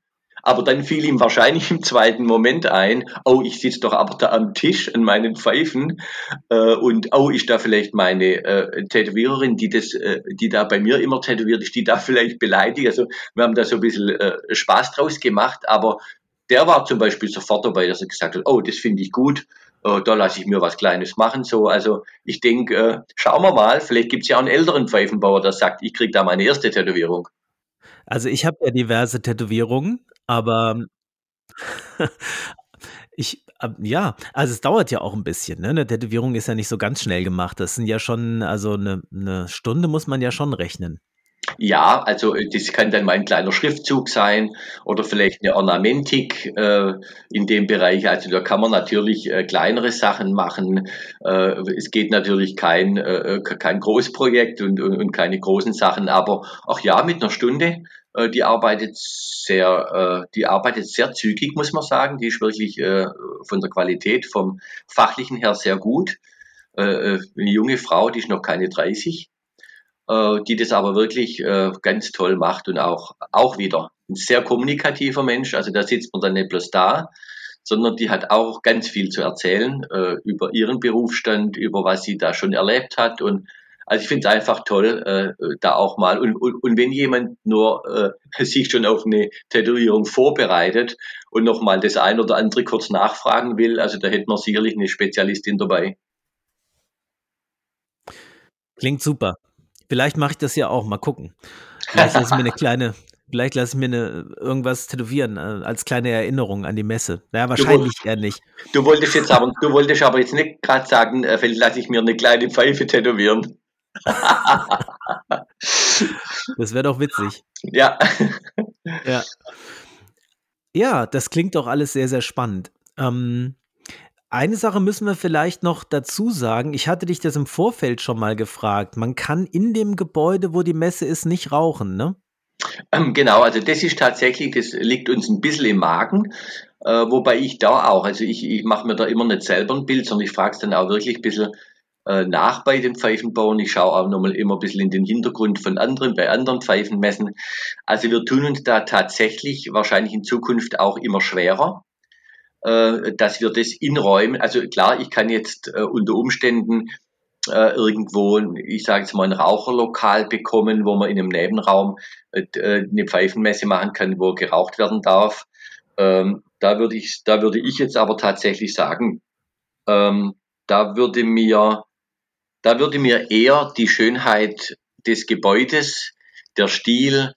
Aber dann fiel ihm wahrscheinlich im zweiten Moment ein, oh, ich sitze doch aber da am Tisch an meinen Pfeifen äh, und oh, ist da vielleicht meine äh, Tätowiererin, die das, äh, die da bei mir immer tätowiert ist, die da vielleicht beleidigt. Also wir haben da so ein bisschen äh, Spaß draus gemacht, aber der war zum Beispiel sofort dabei, dass er gesagt hat, oh, das finde ich gut, äh, da lasse ich mir was Kleines machen. So, also ich denke, äh, schauen wir mal, vielleicht gibt es ja auch einen älteren Pfeifenbauer, der sagt, ich kriege da meine erste Tätowierung. Also ich habe ja diverse Tätowierungen, aber ich Ab- Ja, also es dauert ja auch ein bisschen, ne? Eine Tätowierung ist ja nicht so ganz schnell gemacht. Das sind ja schon, also eine, eine Stunde muss man ja schon rechnen. Ja, also äh, das kann dann mal ein kleiner Schriftzug sein oder vielleicht eine Ornamentik äh, in dem Bereich. Also da kann man natürlich äh, kleinere Sachen machen. Äh, es geht natürlich kein, äh, kein Großprojekt und, und, und keine großen Sachen, aber auch ja, mit einer Stunde, äh, die arbeitet sehr, äh, die arbeitet sehr zügig, muss man sagen. Die ist wirklich äh, von der Qualität, vom Fachlichen her sehr gut. Äh, äh, eine junge Frau, die ist noch keine 30 äh, die das aber wirklich äh, ganz toll macht und auch, auch wieder ein sehr kommunikativer Mensch. Also da sitzt man dann nicht bloß da, sondern die hat auch ganz viel zu erzählen äh, über ihren Berufsstand, über was sie da schon erlebt hat und also ich finde es einfach toll, äh, da auch mal und, und, und wenn jemand nur äh, sich schon auf eine Tätowierung vorbereitet und nochmal das ein oder andere kurz nachfragen will, also da hätte man sicherlich eine Spezialistin dabei. Klingt super. Vielleicht mache ich das ja auch, mal gucken. Vielleicht lasse ich mir eine kleine, vielleicht lasse ich mir eine, irgendwas tätowieren äh, als kleine Erinnerung an die Messe. Naja, wahrscheinlich eher nicht. Du wolltest jetzt aber, du wolltest aber jetzt nicht gerade sagen, äh, vielleicht lasse ich mir eine kleine Pfeife tätowieren. Das wäre doch witzig. Ja. Ja. Ja, das klingt doch alles sehr, sehr spannend. Ähm, eine Sache müssen wir vielleicht noch dazu sagen. Ich hatte dich das im Vorfeld schon mal gefragt. Man kann in dem Gebäude, wo die Messe ist, nicht rauchen, ne? Ähm, Genau, also das ist tatsächlich, das liegt uns ein bisschen im Magen, äh, wobei ich da auch, also ich, ich mache mir da immer nicht selber ein Bild, sondern ich frage es dann auch wirklich ein bisschen äh, nach bei den Pfeifenbauern. Ich schaue auch nochmal immer ein bisschen in den Hintergrund von anderen, bei anderen Pfeifenmessen. Also wir tun uns da tatsächlich wahrscheinlich in Zukunft auch immer schwerer, äh, dass wir das in Räumen, also klar, ich kann jetzt äh, unter Umständen äh, irgendwo, ich sage jetzt mal, ein Raucherlokal bekommen, wo man in einem Nebenraum äh, eine Pfeifenmesse machen kann, wo geraucht werden darf. Ähm, da würde ich, da würde ich jetzt aber tatsächlich sagen, ähm, da würde mir, da würde mir eher die Schönheit des Gebäudes, der Stil,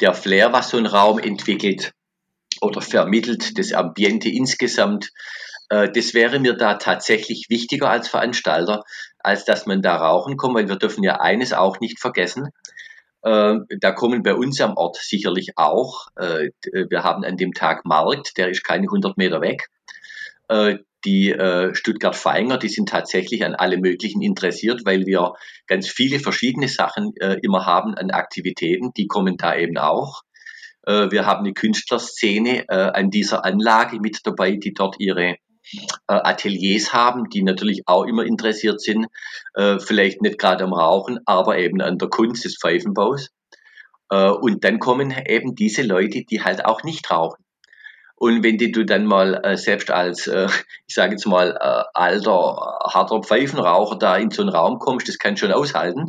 der Flair, was so ein Raum entwickelt oder vermittelt, das Ambiente insgesamt, äh, das wäre mir da tatsächlich wichtiger als Veranstalter, als dass man da rauchen kommt, weil wir dürfen ja eines auch nicht vergessen. Äh, da kommen bei uns am Ort sicherlich auch, äh, wir haben an dem Tag Markt, der ist keine 100 Meter weg. Äh, die äh, Stuttgart Feinger, die sind tatsächlich an alle möglichen interessiert, weil wir ganz viele verschiedene Sachen äh, immer haben an Aktivitäten, die kommen da eben auch. Äh, wir haben eine Künstlerszene äh, an dieser Anlage mit dabei, die dort ihre äh, Ateliers haben, die natürlich auch immer interessiert sind, vielleicht nicht gerade am Rauchen, aber eben an der Kunst des Pfeifenbaus. Und dann kommen eben diese Leute, die halt auch nicht rauchen. Und wenn die du dann mal selbst als, ich sage jetzt mal, alter, harter Pfeifenraucher da in so einen Raum kommst, das kann schon aushalten.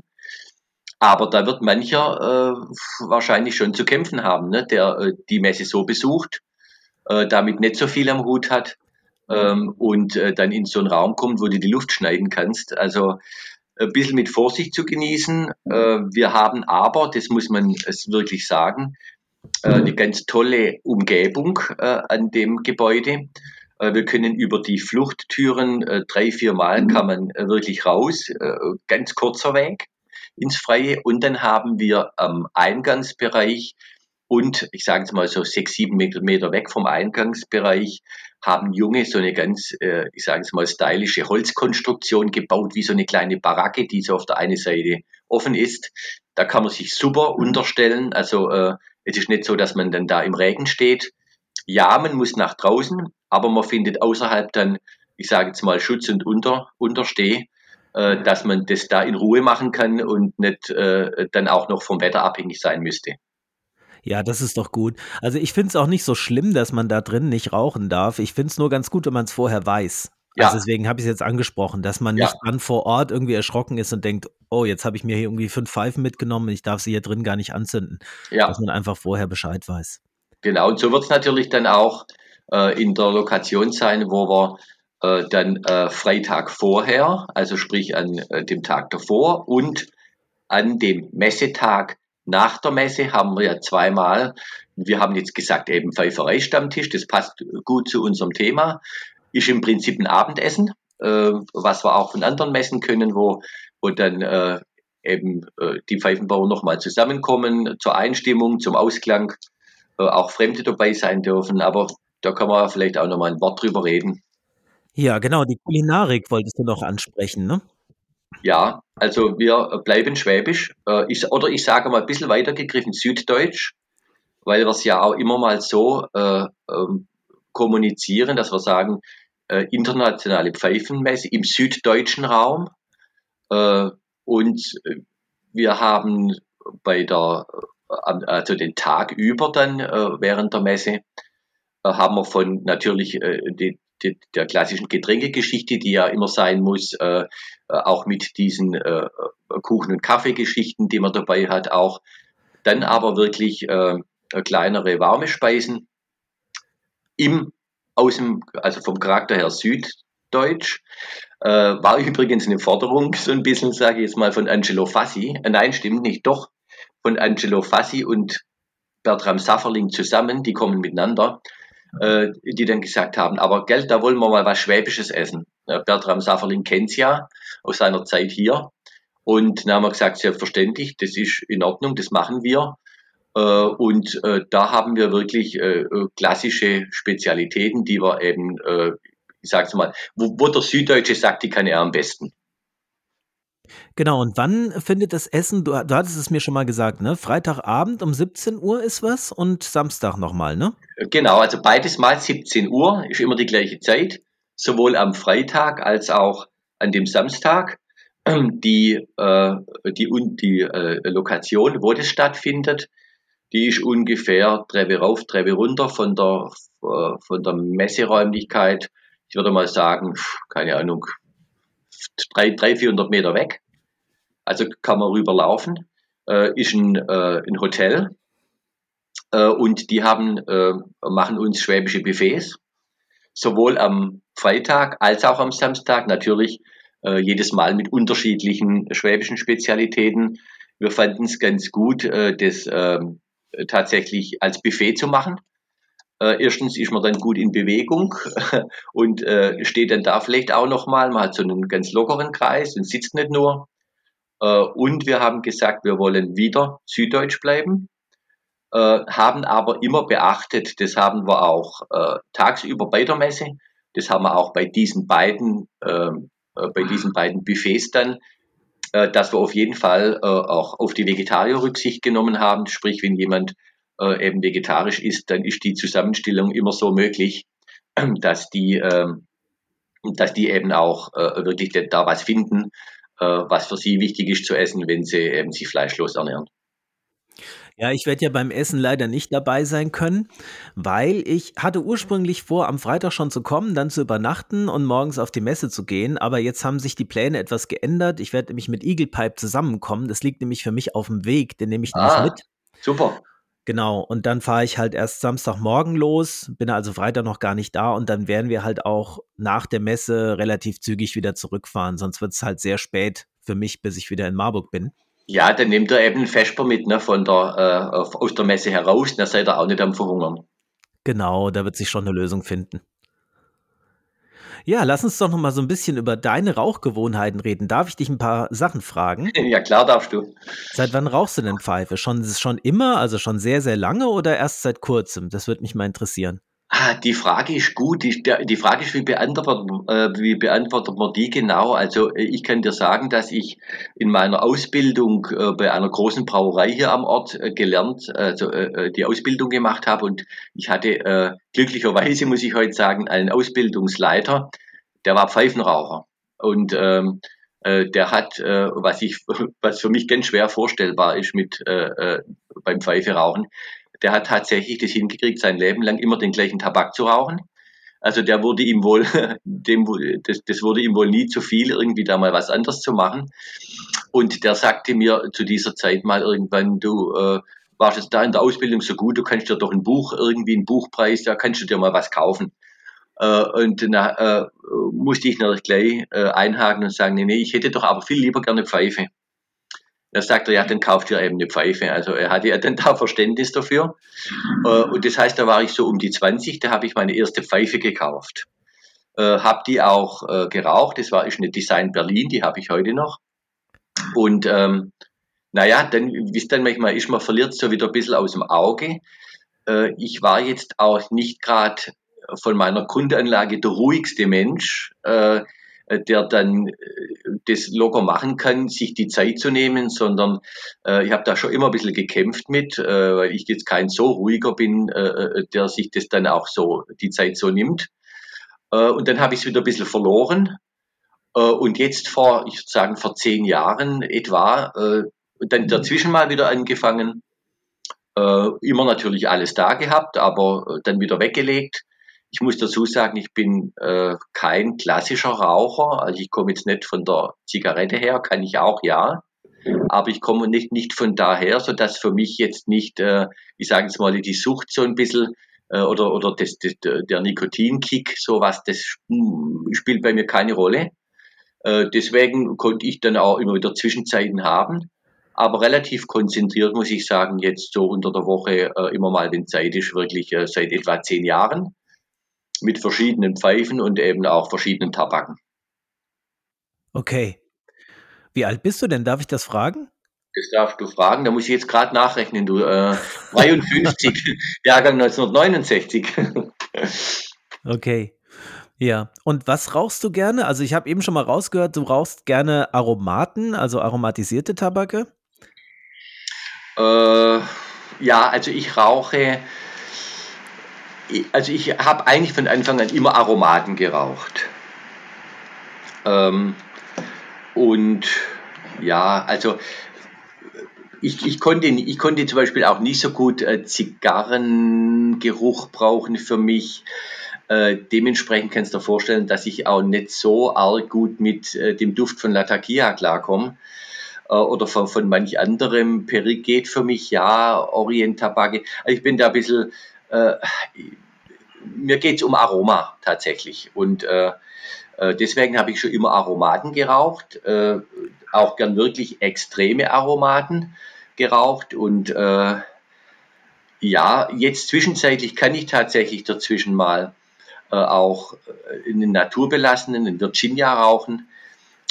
Aber da wird mancher äh, wahrscheinlich schon zu kämpfen haben, ne? der äh, die Messe so besucht, äh, damit nicht so viel am Hut hat ähm, und äh, dann in so einen Raum kommt, wo du die Luft schneiden kannst. Also ein bisschen mit Vorsicht zu genießen. Äh, wir haben aber, das muss man es wirklich sagen, äh, eine ganz tolle Umgebung äh, an dem Gebäude. Äh, wir können über die Fluchttüren äh, drei, vier Mal kann man äh, wirklich raus, ganz kurzer Weg ins Freie. Und dann haben wir am Eingangsbereich und ich sage jetzt mal so sechs, sieben Meter, weg vom Eingangsbereich haben Junge so eine ganz, äh, ich sage jetzt mal, stylische Holzkonstruktion gebaut, wie so eine kleine Baracke, die so auf der einen Seite offen ist. Da kann man sich super unterstellen. Also äh, es ist nicht so, dass man dann da im Regen steht. Ja, man muss nach draußen, aber man findet außerhalb dann, ich sage jetzt mal, Schutz und Unter, Untersteh, äh, dass man das da in Ruhe machen kann und nicht äh, dann auch noch vom Wetter abhängig sein müsste. Ja, das ist doch gut. Also ich finde es auch nicht so schlimm, dass man da drin nicht rauchen darf. Ich finde es nur ganz gut, wenn man es vorher weiß. Ja. Also deswegen habe ich es jetzt angesprochen, dass man Ja. nicht dann vor Ort irgendwie erschrocken ist und denkt, oh, jetzt habe ich mir hier irgendwie fünf Pfeifen mitgenommen und ich darf sie hier drin gar nicht anzünden. Ja. Dass man einfach vorher Bescheid weiß. Genau, und so wird es natürlich dann auch äh, in der Lokation sein, wo wir äh, dann äh, Freitag vorher, also sprich an äh, dem Tag davor und an dem Messetag nach der Messe haben wir ja zweimal, wir haben jetzt gesagt eben Pfeiferei-Stammtisch, das passt gut zu unserem Thema. ist im Prinzip ein Abendessen, äh, was wir auch von anderen Messen können, wo, wo dann äh, eben äh, die Pfeifenbauer nochmal zusammenkommen zur Einstimmung, zum Ausklang, äh, auch Fremde dabei sein dürfen. Aber da kann man vielleicht auch nochmal ein Wort drüber reden. Ja, genau, die Kulinarik wolltest du noch ansprechen, ne? Ja, also wir bleiben schwäbisch, äh, ich, oder ich sage mal ein bisschen weitergegriffen süddeutsch, weil wir es ja auch immer mal so äh, ähm, kommunizieren, dass wir sagen, äh, internationale Pfeifenmesse im süddeutschen Raum. Äh, und wir haben bei der, äh, also den Tag über dann äh, während der Messe, haben wir von natürlich die, der klassischen Getränkegeschichte, die ja immer sein muss, auch mit diesen Kuchen- und Kaffeegeschichten, die man dabei hat, auch dann aber wirklich kleinere warme Speisen im aus dem, also vom Charakter her süddeutsch. Äh, war übrigens eine Forderung, so ein bisschen, sage ich jetzt mal, von Angelo Fassi. Äh, nein, stimmt nicht, doch. Von Angelo Fassi und Bertram Safferling zusammen, die kommen miteinander, äh, die dann gesagt haben, aber Geld, da wollen wir mal was Schwäbisches essen. Bertram Safferling kennt's ja aus seiner Zeit hier. Und dann haben wir gesagt, selbstverständlich, das ist in Ordnung, das machen wir. Äh, und äh, da haben wir wirklich äh, klassische Spezialitäten, die wir eben, ich sag's mal, wo, wo der Süddeutsche sagt, die kann er am besten. Genau, und wann findet das Essen, du, du hattest es mir schon mal gesagt, ne? Freitagabend um 17 Uhr ist was und Samstag nochmal, ne? Genau, also beides mal 17 Uhr ist immer die gleiche Zeit, sowohl am Freitag als auch an dem Samstag. Die, äh, die, die äh, Lokation, wo das stattfindet, die ist ungefähr Treppe rauf, Treppe runter von der, äh, von der Messeräumlichkeit. Ich würde mal sagen, keine Ahnung, drei, drei 400 Meter weg. Also kann man rüberlaufen. Äh, ist ein, äh, ein Hotel. Äh, und die haben, äh, machen uns schwäbische Buffets. Sowohl am Freitag als auch am Samstag. Natürlich äh, jedes Mal mit unterschiedlichen schwäbischen Spezialitäten. Wir fanden es ganz gut, äh, das ähm, äh, tatsächlich als Buffet zu machen. Äh, erstens ist man dann gut in Bewegung und äh, steht dann da vielleicht auch nochmal. Man hat so einen ganz lockeren Kreis und sitzt nicht nur. Äh, und wir haben gesagt, wir wollen wieder süddeutsch bleiben, haben aber immer beachtet, das haben wir auch tagsüber bei der Messe, das haben wir auch bei diesen beiden, ähm, bei diesen beiden Buffets dann dass wir auf jeden Fall auch auf die Vegetarier Rücksicht genommen haben. Sprich, wenn jemand äh, eben vegetarisch ist, dann ist die Zusammenstellung immer so möglich, dass die, äh, dass die eben auch äh, wirklich da was finden, äh, was für sie wichtig ist zu essen, wenn sie eben sich fleischlos ernähren. Ja, ich werde ja beim Essen leider nicht dabei sein können, weil ich hatte ursprünglich vor, am Freitag schon zu kommen, dann zu übernachten und morgens auf die Messe zu gehen. Aber jetzt haben sich die Pläne etwas geändert. Ich werde nämlich mit Eagle Pipe zusammenkommen. Das liegt nämlich für mich auf dem Weg. Den nehme ich Ah, mit. super. Genau. Und dann fahre ich halt erst Samstagmorgen los, bin also Freitag noch gar nicht da und dann werden wir halt auch nach der Messe relativ zügig wieder zurückfahren. Sonst wird es halt sehr spät für mich, bis ich wieder in Marburg bin. Ja, dann nehmt ihr eben Vesper mit, ne, von der, äh, aus der Messe heraus, dann seid ihr auch nicht am Verhungern. Genau, da wird sich schon eine Lösung finden. Ja, lass uns doch noch mal so ein bisschen über deine Rauchgewohnheiten reden. Darf ich dich ein paar Sachen fragen? Ja, klar darfst du. Seit wann rauchst du denn Pfeife? Schon, schon immer, also schon sehr, sehr lange oder erst seit kurzem? Das würde mich mal interessieren. Ah, die Frage ist gut. Die, Frage ist, wie beantwortet, äh, wie beantwortet man die genau? Also äh, ich kann dir sagen, dass ich in meiner Ausbildung äh, bei einer großen Brauerei hier am Ort gelernt, also die Ausbildung gemacht habe und ich hatte glücklicherweise, muss ich heute sagen, einen Ausbildungsleiter, der war Pfeifenraucher und ähm, äh, der hat, was ich, was für mich ganz schwer vorstellbar ist mit beim Pfeife rauchen, der hat tatsächlich das hingekriegt, sein Leben lang immer den gleichen Tabak zu rauchen. Also der wurde ihm wohl, dem, das, das wurde ihm wohl nie zu viel, irgendwie da mal was anderes zu machen. Und der sagte mir zu dieser Zeit mal irgendwann, du äh, warst jetzt da in der Ausbildung so gut, du kannst dir doch ein Buch, irgendwie einen Buchpreis, da kannst du dir mal was kaufen. Äh, und dann äh, musste ich natürlich gleich äh, einhaken und sagen, nee, nee, ich hätte doch aber viel lieber gerne Pfeife. Er, ja, dann kauft ihr eben eine Pfeife. Also er hatte ja dann da Verständnis dafür. Äh, und das heißt, da war ich so um die 20, da habe ich meine erste Pfeife gekauft. äh, habe die auch äh, geraucht. Das war ist eine Design Berlin, die habe ich heute noch. Und ähm, naja, dann, wie es dann manchmal ist, man verliert so wieder ein bisschen aus dem Auge. Ich war jetzt auch nicht gerade von meiner Grundanlage der ruhigste Mensch, der dann äh, das locker machen kann, sich die Zeit zu nehmen, sondern äh, ich habe da schon immer ein bisschen gekämpft mit, äh, weil ich jetzt kein so ruhiger bin, äh, äh der sich das dann auch so die Zeit so nimmt. Äh, und dann habe ich es wieder ein bisschen verloren. Äh, und jetzt vor, ich würde sagen, vor zehn Jahren etwa, äh, dann dazwischen mal wieder angefangen. Äh, immer natürlich alles da gehabt, aber äh, dann wieder weggelegt. Ich muss dazu sagen, ich bin äh, kein klassischer Raucher. Also ich komme jetzt nicht von der Zigarette her, kann ich auch ja. Aber ich komme nicht, nicht von daher, so dass für mich jetzt nicht, äh, ich sage jetzt mal, die Sucht so ein bisschen äh, oder, oder das, das, der Nikotinkick, sowas, das spielt bei mir keine Rolle. Äh, deswegen konnte ich dann auch immer wieder Zwischenzeiten haben aber relativ konzentriert, muss ich sagen, jetzt so unter der Woche äh, immer mal, wenn Zeit ist, wirklich äh, seit etwa zehn Jahren mit verschiedenen Pfeifen und eben auch verschiedenen Tabaken. Okay. Wie alt bist du denn? Darf ich das fragen? Das darfst du fragen, da muss ich jetzt gerade nachrechnen, du. Äh, 53, Jahrgang 1969. okay. Ja, und was rauchst du gerne? Also ich habe eben schon mal rausgehört, du rauchst gerne Aromaten, also aromatisierte Tabake. Äh, ja, also ich rauche, also ich habe eigentlich von Anfang an immer Aromaten geraucht. Ähm, und ja, also ich, ich, konnte, ich konnte zum Beispiel auch nicht so gut äh, Zigarrengeruch brauchen für mich. Äh, dementsprechend kannst du dir vorstellen, dass ich auch nicht so arg gut mit äh, dem Duft von Latakia klarkomme. Äh, oder von, von manch anderem. Geht für mich, ja, Orient Tabake. Also ich bin da ein bisschen, äh, mir geht es um Aroma tatsächlich. Und äh, äh, deswegen habe ich schon immer Aromaten geraucht, äh, auch gern wirklich extreme Aromaten geraucht. Und äh, ja, jetzt zwischenzeitlich kann ich tatsächlich dazwischen mal äh, auch einen naturbelassenen, einen Virginia rauchen.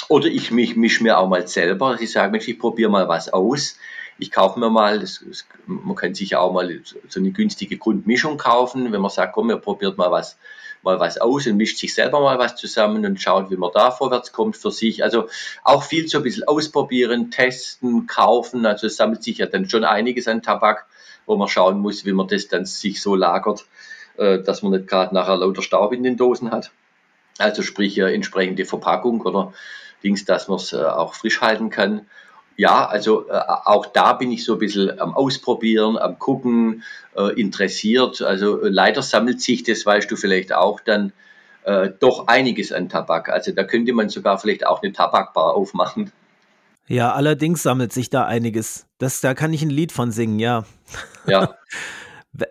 Oder ich mich mische mir auch mal selber, ich sage, Mensch, ich probiere mal was aus. Ich kaufe mir mal, das, das, man kann sich auch mal so eine günstige Grundmischung kaufen, wenn man sagt, komm, ihr probiert mal was, mal was aus und mischt sich selber mal was zusammen und schaut, wie man da vorwärts kommt für sich. Also auch viel so ein bisschen ausprobieren, testen, kaufen. Also es sammelt sich ja dann schon einiges an Tabak, wo man schauen muss, wie man das dann sich so lagert, äh, dass man nicht gerade nachher lauter Staub in den Dosen hat. Also sprich äh, entsprechende Verpackung oder Dings, dass man es äh, auch frisch halten kann. Ja, also äh, auch da bin ich so ein bisschen am Ausprobieren, am Gucken, äh, interessiert. Also äh, leider sammelt sich, das weißt du vielleicht auch, dann äh, doch einiges an Tabak. Also da könnte man sogar vielleicht auch eine Tabakbar aufmachen. Ja, allerdings sammelt sich da einiges. Das, da kann ich ein Lied von singen, ja. Ja.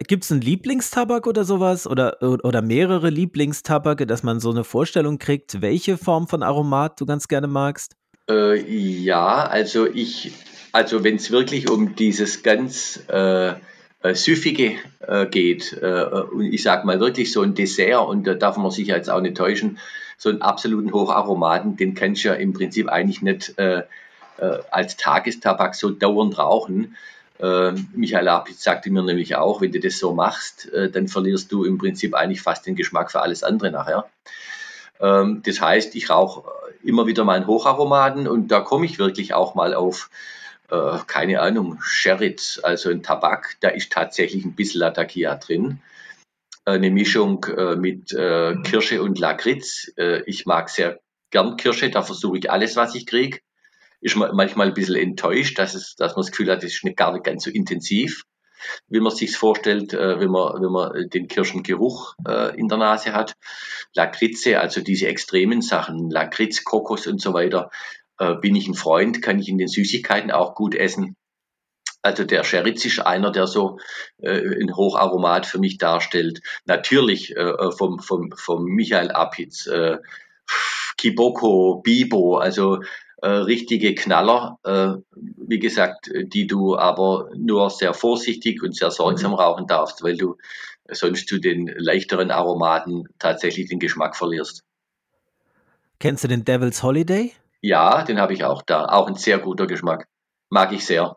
Gibt es einen Lieblingstabak oder sowas? Oder, oder mehrere Lieblingstabake, dass man so eine Vorstellung kriegt, welche Form von Aromat du ganz gerne magst? Äh, ja, also ich, also wenn es wirklich um dieses ganz äh, äh, Süffige äh, geht, äh, und ich sag mal wirklich so ein Dessert, und da darf man sich jetzt auch nicht täuschen, so einen absoluten Hocharomaten, den kannst du ja im Prinzip eigentlich nicht als Tagestabak so dauernd rauchen. Äh, Michael Apitz sagte mir nämlich auch, wenn du das so machst, dann verlierst du im Prinzip eigentlich fast den Geschmack für alles andere nachher. Ähm, das heißt, ich rauche immer wieder meinen Hocharomaten und da komme ich wirklich auch mal auf, äh, keine Ahnung, Sherit, also ein Tabak, da ist tatsächlich ein bisschen Latakia drin. Eine Mischung äh, mit äh, Kirsche und Lakritz. Äh, ich mag sehr gern Kirsche, da versuche ich alles, was ich kriege ist man manchmal ein bisschen enttäuscht, dass, es, dass man das Gefühl hat, es ist nicht gar nicht ganz so intensiv, wie man sich vorstellt, äh, wenn, man, wenn man den Kirschengeruch äh, in der Nase hat. Lakritze, also diese extremen Sachen, Lakritz, Kokos und so weiter, äh, bin ich ein Freund, kann ich in den Süßigkeiten auch gut essen. Also der Scheritz ist einer, der so äh, ein Hocharomat für mich darstellt. Natürlich äh, vom, vom, vom Michael Apitz, äh, Kiboko, Bibo, also äh, richtige Knaller, äh, wie gesagt, die du aber nur sehr vorsichtig und sehr sorgsam mhm. rauchen darfst, weil du sonst zu den leichteren Aromaten tatsächlich den Geschmack verlierst. Kennst du den Devil's Holiday? Ja, den habe ich auch da. Auch ein sehr guter Geschmack. Mag ich sehr.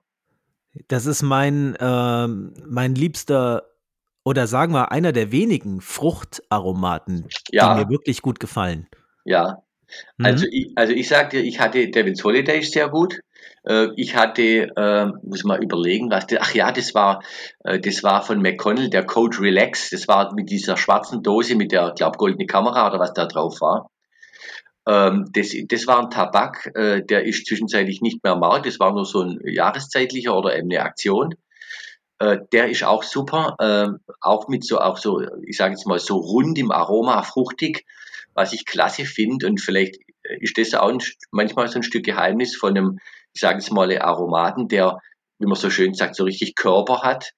Das ist mein, ähm, mein liebster oder sagen wir einer der wenigen Fruchtaromaten, Ja. die mir wirklich gut gefallen. Ja, Mhm. also ich, also ich sagte, ich hatte Devil's Holiday ist sehr gut. Äh, Ich hatte, äh, muss mal überlegen, was das, ach ja, das war, äh, das war von McConnell, der Code Relax. Das war mit dieser schwarzen Dose mit der, glaub, goldene Kamera oder was da drauf war. Ähm, das, das war ein Tabak, äh, der ist zwischenzeitlich nicht mehr am Markt. Das war nur so ein jahreszeitlicher oder eben eine Aktion. Äh, der ist auch super, äh, auch mit so, auch so, ich sage jetzt mal so rund im Aroma, fruchtig, was ich klasse finde und vielleicht ist das auch ein, manchmal so ein Stück Geheimnis von einem, ich sage jetzt mal, Aromaten, der, wie man so schön sagt, so richtig Körper hat.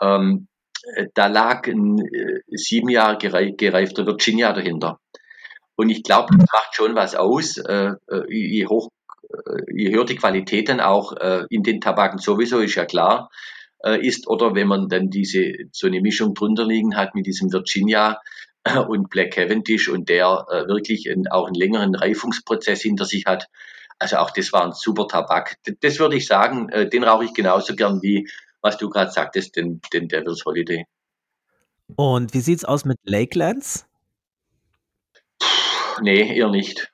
Ähm, äh, da lag ein äh, sieben Jahre gerei gereifter Virginia dahinter. Und ich glaube, das macht schon was aus, äh, äh, je hoch, äh, je höher die Qualität dann auch äh, in den Tabaken sowieso, ist ja klar, äh, ist, oder wenn man dann diese, so eine Mischung drunter liegen hat mit diesem Virginia äh, und Black Cavendish und der äh, wirklich einen, auch einen längeren Reifungsprozess hinter sich hat. Also auch das war ein super Tabak. D- Das würde ich sagen, äh, den rauche ich genauso gern wie, was du gerade sagtest, den, den Devil's Holiday. Und wie sieht's aus mit Lakelands? Puh, nee, eher nicht.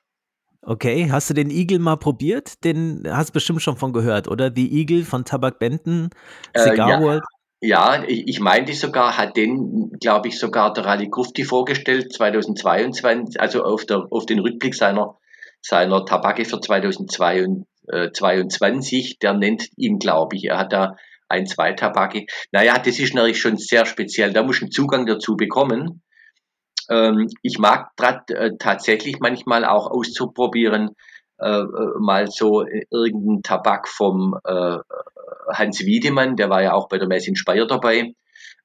Okay, hast du den Eagle mal probiert? Den hast du bestimmt schon von gehört, oder? Die Eagle von Tabak Benton, Äh, Cigar ja. World. Ja, ich, ich meinte sogar, hat den, glaube ich, sogar der Rally Grufti vorgestellt, 2022, also auf, der, auf den Rückblick seiner, seiner Tabake für 2022. Der nennt ihn, glaube ich, er hat da ein, zwei Tabake. Naja, das ist natürlich schon sehr speziell. Da muss einen Zugang dazu bekommen. Ähm, ich mag äh, tatsächlich manchmal auch auszuprobieren, äh, äh, mal so irgendeinen Tabak vom Hans Wiedemann, der war ja auch bei der Messe in Speyer dabei,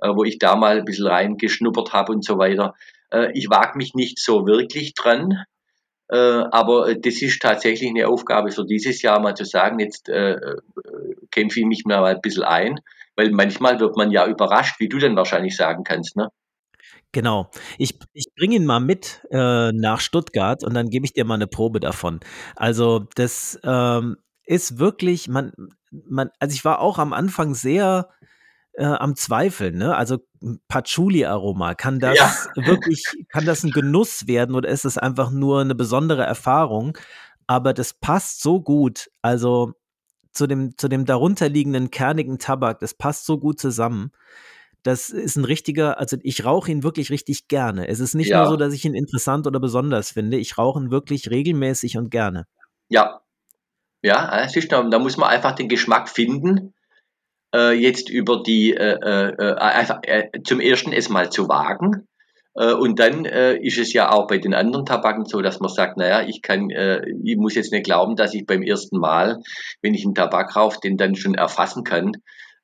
äh, wo ich da mal ein bisschen reingeschnuppert habe und so weiter. Äh, ich wage mich nicht so wirklich dran, äh, aber das ist tatsächlich eine Aufgabe für dieses Jahr, mal zu sagen, jetzt äh, äh, kämpfe ich mich mal ein bisschen ein, weil manchmal wird man ja überrascht, wie du dann wahrscheinlich sagen kannst, ne? Genau. Ich, ich bringe ihn mal mit äh, nach Stuttgart und dann gebe ich dir mal eine Probe davon. Also das ähm, ist wirklich, man, man, also ich war auch am Anfang sehr äh, am Zweifeln, ne? Also Patchouli-Aroma, kann das Ja. wirklich, kann das ein Genuss werden oder ist es einfach nur eine besondere Erfahrung? Aber das passt so gut, also zu dem, zu dem darunterliegenden kernigen Tabak, das passt so gut zusammen. Das ist ein richtiger, also ich rauche ihn wirklich richtig gerne. Es ist nicht Ja. nur so, dass ich ihn interessant oder besonders finde. Ich rauche ihn wirklich regelmäßig und gerne. Ja, ja, es ist, da da muss man einfach den Geschmack finden, äh, jetzt über die, äh, äh, äh, einfach äh, zum ersten es mal zu wagen. Äh, und dann äh, ist es ja auch bei den anderen Tabaken so, dass man sagt, naja, ich kann, äh, ich muss jetzt nicht glauben, dass ich beim ersten Mal, wenn ich einen Tabak rauche, den dann schon erfassen kann.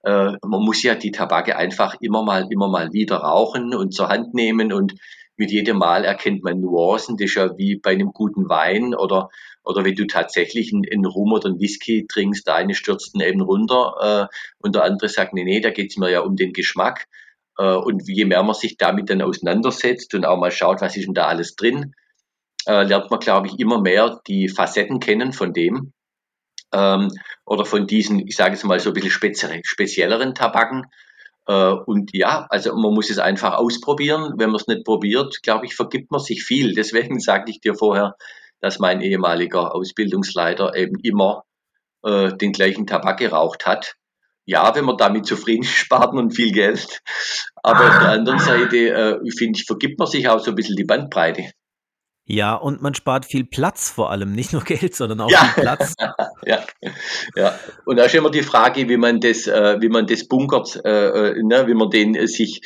Äh, man muss ja die Tabake einfach immer mal, immer mal wieder rauchen und zur Hand nehmen und mit jedem Mal erkennt man Nuancen. Das ist ja wie bei einem guten Wein oder oder wenn du tatsächlich einen, einen Rum oder einen Whisky trinkst, der eine stürzt ihn eben runter äh, und der andere sagt, nee, nee, da geht's mir ja um den Geschmack. Äh, und je mehr man sich damit dann auseinandersetzt und auch mal schaut, was ist denn da alles drin, äh, lernt man, glaube ich, immer mehr die Facetten kennen von dem ähm, oder von diesen, ich sage jetzt mal so ein bisschen spezie spezielleren Tabaken. Äh, und ja, also man muss es einfach ausprobieren. Wenn man es nicht probiert, glaube ich, vergibt man sich viel. Deswegen sagte ich dir vorher, dass mein ehemaliger Ausbildungsleiter eben immer äh, den gleichen Tabak geraucht hat. Ja, wenn man damit zufrieden ist, spart man viel Geld. Aber auf der anderen Seite, äh, finde ich, vergibt man sich auch so ein bisschen die Bandbreite. Ja, und man spart viel Platz vor allem. Nicht nur Geld, sondern auch Ja. viel Platz. Ja, ja. Und da ist immer die Frage, wie man das, äh, wie man das bunkert, äh, äh, ne, wie man den äh, sich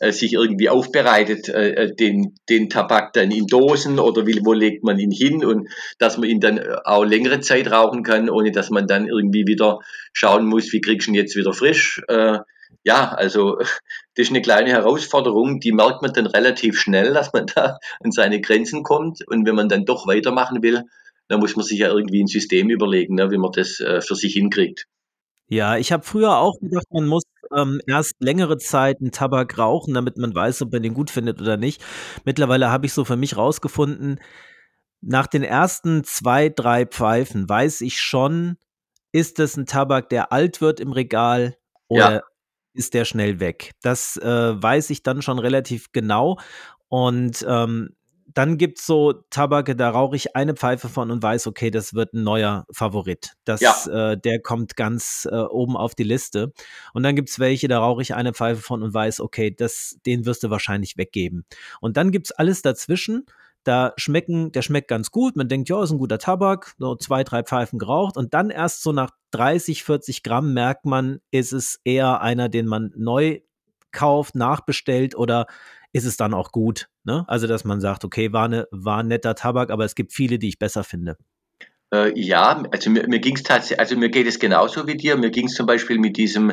äh, sich irgendwie aufbereitet, äh, äh, den, den Tabak dann in Dosen oder wie, wo legt man ihn hin und dass man ihn dann äh, auch längere Zeit rauchen kann, ohne dass man dann irgendwie wieder schauen muss, wie kriegst du ihn jetzt wieder frisch. Äh, ja, also das ist eine kleine Herausforderung, die merkt man dann relativ schnell, dass man da an seine Grenzen kommt und wenn man dann doch weitermachen will, dann muss man sich ja irgendwie ein System überlegen, ne, wie man das äh, für sich hinkriegt. Ja, ich habe früher auch gedacht, man muss ähm, erst längere Zeit einen Tabak rauchen, damit man weiß, ob man den gut findet oder nicht. Mittlerweile habe ich so für mich rausgefunden, nach den ersten zwei, drei Pfeifen weiß ich schon, ist es ein Tabak, der alt wird im Regal oder ja. ist der schnell weg? Das äh, weiß ich dann schon relativ genau. Und ähm, dann gibt es so Tabake, da rauche ich eine Pfeife von und weiß, okay, das wird ein neuer Favorit. Das, ja. äh, der kommt ganz äh, oben auf die Liste. Und dann gibt es welche, da rauche ich eine Pfeife von und weiß, okay, das, den wirst du wahrscheinlich weggeben. Und dann gibt es alles dazwischen. Da schmecken, der schmeckt ganz gut. Man denkt, ja, ist ein guter Tabak, so zwei, drei Pfeifen geraucht. Und dann erst so nach 30, 40 Gramm merkt man, ist es eher einer, den man neu kauft, nachbestellt oder ist es dann auch gut. Ne? Also, dass man sagt, okay, war, eine, war ein netter Tabak, aber es gibt viele, die ich besser finde. Äh, ja, also mir, mir ging es tatsächlich, also mir geht es genauso wie dir. Mir ging es zum Beispiel mit diesem,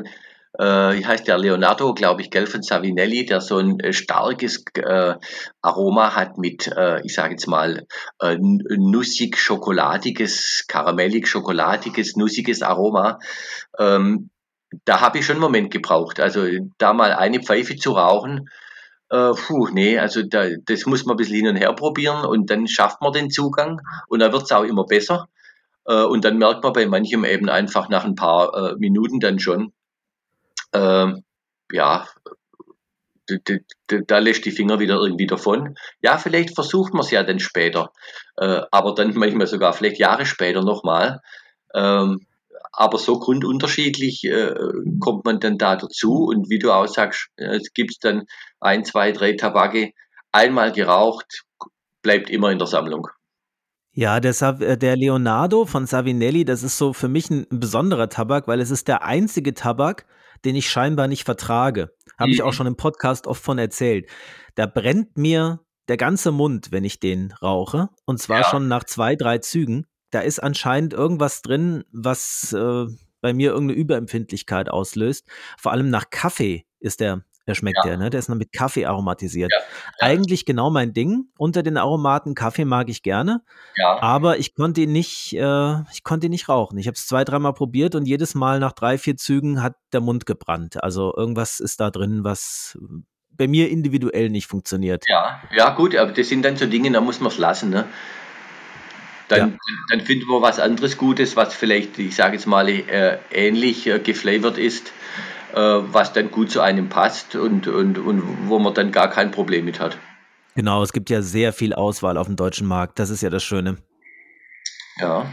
äh, wie heißt der, Leonardo, glaube ich, gell, von Savinelli, der so ein äh, starkes äh, Aroma hat mit, äh, ich sage jetzt mal, äh, nussig, schokoladiges, karamellig, schokoladiges, nussiges Aroma. Ähm, da habe ich schon einen Moment gebraucht. Also da mal eine Pfeife zu rauchen, äh, puh, nee, also da, das muss man ein bisschen hin und her probieren und dann schafft man den Zugang und dann wird es auch immer besser. Äh, und dann merkt man bei manchem eben einfach nach ein paar äh, Minuten dann schon, äh, ja, da lässt die Finger wieder irgendwie davon. Ja, vielleicht versucht man es ja dann später, äh, aber dann manchmal sogar vielleicht Jahre später nochmal. Ähm, aber so grundunterschiedlich äh, kommt man dann da dazu. Und wie du auch sagst, es gibt dann ein, zwei, drei Tabake, einmal geraucht, bleibt immer in der Sammlung. Ja, der, äh, der, Leonardo von Savinelli, das ist so für mich ein besonderer Tabak, weil es ist der einzige Tabak, den ich scheinbar nicht vertrage. Habe mhm. ich auch mhm. schon im Podcast oft von erzählt. Da brennt mir der ganze Mund, wenn ich den rauche. Und zwar ja. schon nach zwei, drei Zügen da ist anscheinend irgendwas drin, was äh, bei mir irgendeine Überempfindlichkeit auslöst. Vor allem nach Kaffee ist der, der schmeckt ja. der, ne? Der ist noch mit Kaffee aromatisiert. Ja, ja. Eigentlich genau mein Ding. Unter den Aromaten Kaffee mag ich gerne. Aber ich konnte ihn nicht, äh, ich konnte ihn nicht rauchen. Ich habe es zwei, dreimal probiert und jedes Mal nach drei, vier Zügen hat der Mund gebrannt. Also irgendwas ist da drin, was bei mir individuell nicht funktioniert. Ja, ja gut, aber das sind dann so Dinge, da muss man es lassen. Ne? Dann, ja. dann finden wir was anderes Gutes, was vielleicht, ich sage jetzt mal, äh, ähnlich äh, geflavored ist, äh, was dann gut zu einem passt und, und, und wo man dann gar kein Problem mit hat. Genau, es gibt ja sehr viel Auswahl auf dem deutschen Markt. Das ist ja das Schöne. Ja.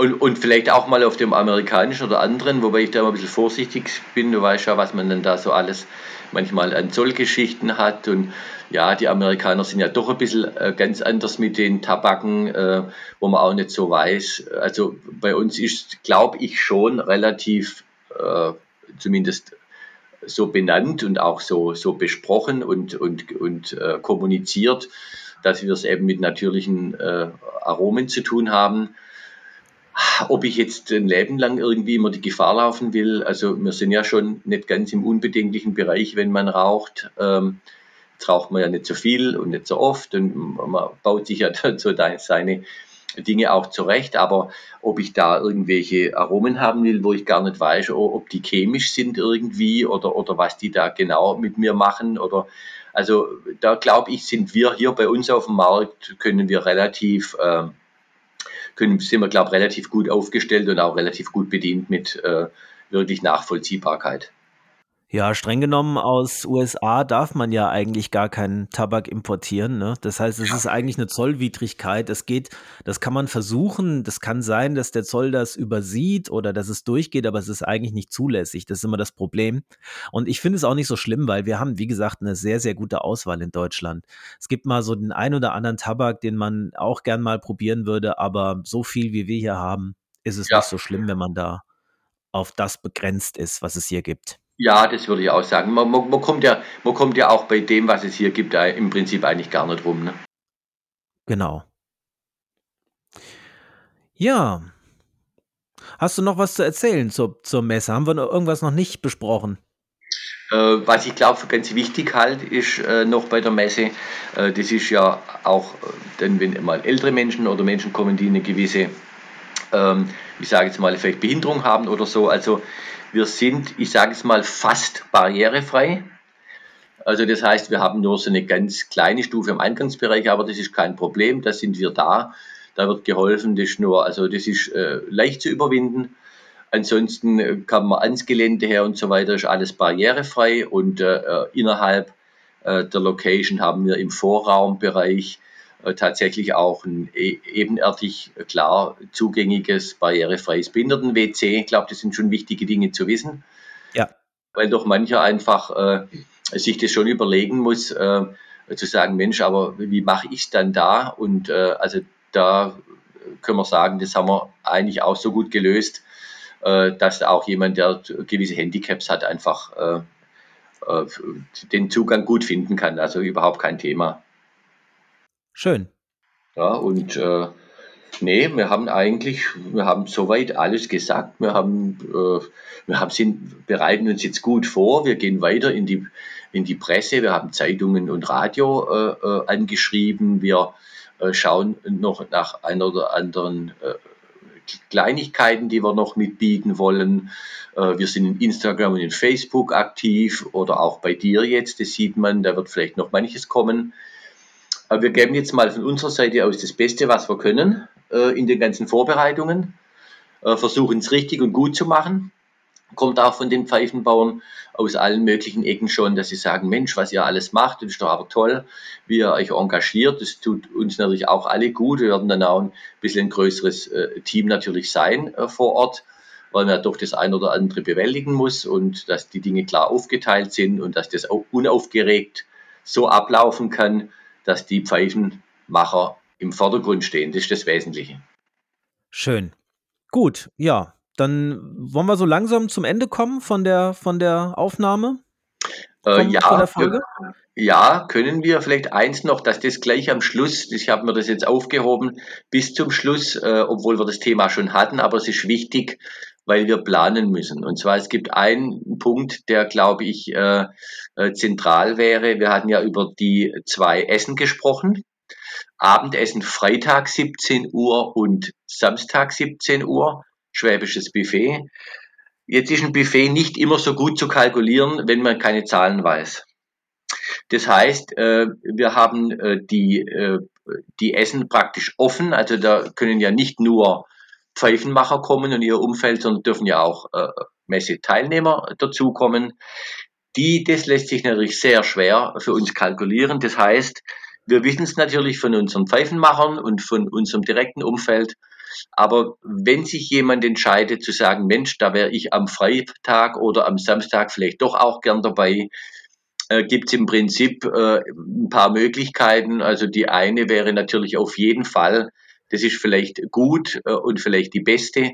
Und, und vielleicht auch mal auf dem amerikanischen oder anderen, wobei ich da mal ein bisschen vorsichtig bin. Du weißt ja, was man dann da so alles manchmal an Zollgeschichten hat. Und ja, die Amerikaner sind ja doch ein bisschen äh, ganz anders mit den Tabaken, äh, wo man auch nicht so weiß. Also bei uns ist, glaube ich, schon relativ äh, zumindest so benannt und auch so, so besprochen und, und, und äh, kommuniziert, dass wir es eben mit natürlichen Aromen zu tun haben. Ob ich jetzt ein Leben lang irgendwie immer die Gefahr laufen will, also wir sind ja schon nicht ganz im unbedenklichen Bereich, wenn man raucht. Ähm, jetzt raucht man ja nicht so viel und nicht so oft und man baut sich ja so seine Dinge auch zurecht, aber ob ich da irgendwelche Aromen haben will, wo ich gar nicht weiß, ob die chemisch sind irgendwie oder, oder was die da genau mit mir machen oder also da glaube ich, sind wir hier bei uns auf dem Markt, können wir relativ äh, können, sind wir, glaube ich, relativ gut aufgestellt und auch relativ gut bedient mit äh, wirklich Nachvollziehbarkeit. Ja, streng genommen aus USA darf man ja eigentlich gar keinen Tabak importieren. Ne? Das heißt, es ist eigentlich eine Zollwidrigkeit. Es geht, das kann man versuchen. Das kann sein, dass der Zoll das übersieht oder dass es durchgeht, aber es ist eigentlich nicht zulässig. Das ist immer das Problem. Und ich finde es auch nicht so schlimm, weil wir haben, wie gesagt, eine sehr, sehr gute Auswahl in Deutschland. Es gibt mal so den ein oder anderen Tabak, den man auch gern mal probieren würde, aber so viel wie wir hier haben, ist es ja. nicht so schlimm, wenn man da auf das begrenzt ist, was es hier gibt. Ja, das würde ich auch sagen. Man, man, man, kommt ja, man kommt ja auch bei dem, was es hier gibt, im Prinzip eigentlich gar nicht rum. Ne? Genau. Ja. Hast du noch was zu erzählen zur, zur Messe? Haben wir noch irgendwas noch nicht besprochen? Äh, was ich glaube, ganz wichtig halt ist äh, noch bei der Messe, äh, das ist ja auch, äh, denn wenn mal ältere Menschen oder Menschen kommen, die eine gewisse, ähm, ich sage jetzt mal, vielleicht Behinderung haben oder so, also wir sind, ich sage es mal, fast barrierefrei. Also das heißt, wir haben nur so eine ganz kleine Stufe im Eingangsbereich, aber das ist kein Problem, da sind wir da. Da wird geholfen, das ist nur, also das ist äh, leicht zu überwinden. Ansonsten kann man ans Gelände her und so weiter, ist alles barrierefrei und äh, äh innerhalb äh, der Location haben wir im Vorraumbereich äh, tatsächlich auch ein e ebenerdig klar zugängiges, barrierefreies Behinderten-WC. Ich glaube, das sind schon wichtige Dinge zu wissen. Ja. Weil doch mancher einfach äh, sich das schon überlegen muss, äh, zu sagen, Mensch, aber wie mache ich es dann da? Und äh, also da können wir sagen, das haben wir eigentlich auch so gut gelöst, äh, dass auch jemand, der gewisse Handicaps hat, einfach äh, äh, den Zugang gut finden kann. Also überhaupt kein Thema. Schön. Ja, und äh, nee, wir haben eigentlich, wir haben soweit alles gesagt. Wir haben, äh, wir haben sind, bereiten uns jetzt gut vor. Wir gehen weiter in die, in die Presse. Wir haben Zeitungen und Radio äh, äh angeschrieben. Wir äh, schauen noch nach einer oder anderen äh, Kleinigkeiten, die wir noch mitbieten wollen. Äh, wir sind in Instagram und in Facebook aktiv oder auch bei dir jetzt, das sieht man, da wird vielleicht noch manches kommen. Aber wir geben jetzt mal von unserer Seite aus das Beste, was wir können in den ganzen Vorbereitungen, versuchen es richtig und gut zu machen kommt auch von den Pfeifenbauern aus allen möglichen Ecken schon, dass sie sagen, Mensch, was ihr alles macht, das ist doch aber toll, wie ihr euch engagiert, das tut uns natürlich auch alle gut. Wir werden dann auch ein bisschen ein größeres äh, Team natürlich sein äh, vor Ort, weil man ja doch das ein oder andere bewältigen muss und dass die Dinge klar aufgeteilt sind und dass das auch unaufgeregt so ablaufen kann, dass die Pfeifenmacher im Vordergrund stehen. Das ist das Wesentliche. Schön. Gut, ja, dann wollen wir so langsam zum Ende kommen von der, von der Aufnahme. Äh, ja, ja, können wir vielleicht eins noch, dass das gleich am Schluss, ich habe mir das jetzt aufgehoben, bis zum Schluss, äh, obwohl wir das Thema schon hatten, aber es ist wichtig, weil wir planen müssen. Und zwar, es gibt einen Punkt, der, glaube ich, äh, äh zentral wäre. Wir hatten ja über die zwei Essen gesprochen. Abendessen Freitag 17 Uhr und Samstag 17 Uhr schwäbisches Buffet. Jetzt ist ein Buffet nicht immer so gut zu kalkulieren, wenn man keine Zahlen weiß. Das heißt, äh, wir haben äh, die, die Essen praktisch offen, also da können ja nicht nur Pfeifenmacher kommen und ihr Umfeld, sondern dürfen ja auch Messe-Teilnehmer dazukommen. Die, das lässt sich natürlich sehr schwer für uns kalkulieren. Das heißt, wir wissen es natürlich von unseren Pfeifenmachern und von unserem direkten Umfeld, aber wenn sich jemand entscheidet zu sagen, Mensch, da wäre ich am Freitag oder am Samstag vielleicht doch auch gern dabei, äh, gibt es im Prinzip äh, ein paar Möglichkeiten. Also die eine wäre natürlich auf jeden Fall, das ist vielleicht gut äh, und vielleicht die beste,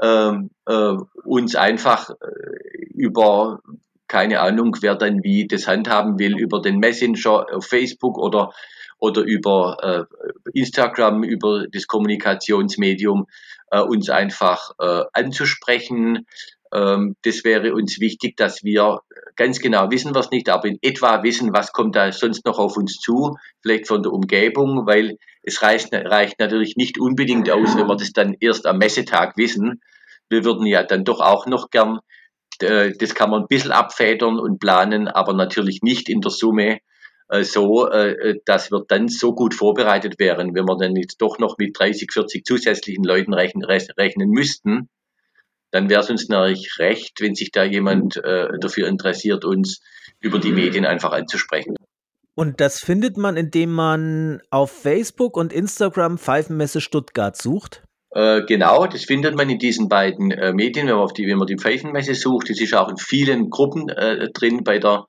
ähm, äh, uns einfach äh, über keine Ahnung, wer dann wie das handhaben will, über den Messenger auf Facebook oder oder über äh, Instagram, über das Kommunikationsmedium äh, uns einfach äh, anzusprechen. Ähm, das wäre uns wichtig, dass wir ganz genau wissen es nicht, aber in etwa wissen, was kommt da sonst noch auf uns zu, vielleicht von der Umgebung, weil es reicht, reicht natürlich nicht unbedingt aus, wenn wir das dann erst am Messetag wissen. Wir würden ja dann doch auch noch gern das kann man ein bisschen abfedern und planen, aber natürlich nicht in der Summe äh, so, äh, äh, dass wir dann so gut vorbereitet wären, wenn wir dann jetzt doch noch mit 30, 40 zusätzlichen Leuten rechnen, rechnen müssten, dann wäre es uns natürlich recht, wenn sich da jemand äh, dafür interessiert, uns über die Medien einfach anzusprechen. Und das findet man, indem man auf Facebook und Instagram Pfeifenmesse Stuttgart sucht? Äh, genau, das findet man in diesen beiden äh, Medien, wenn man, auf die, wenn man die Pfeifenmesse sucht. Das ist auch in vielen Gruppen äh, drin bei der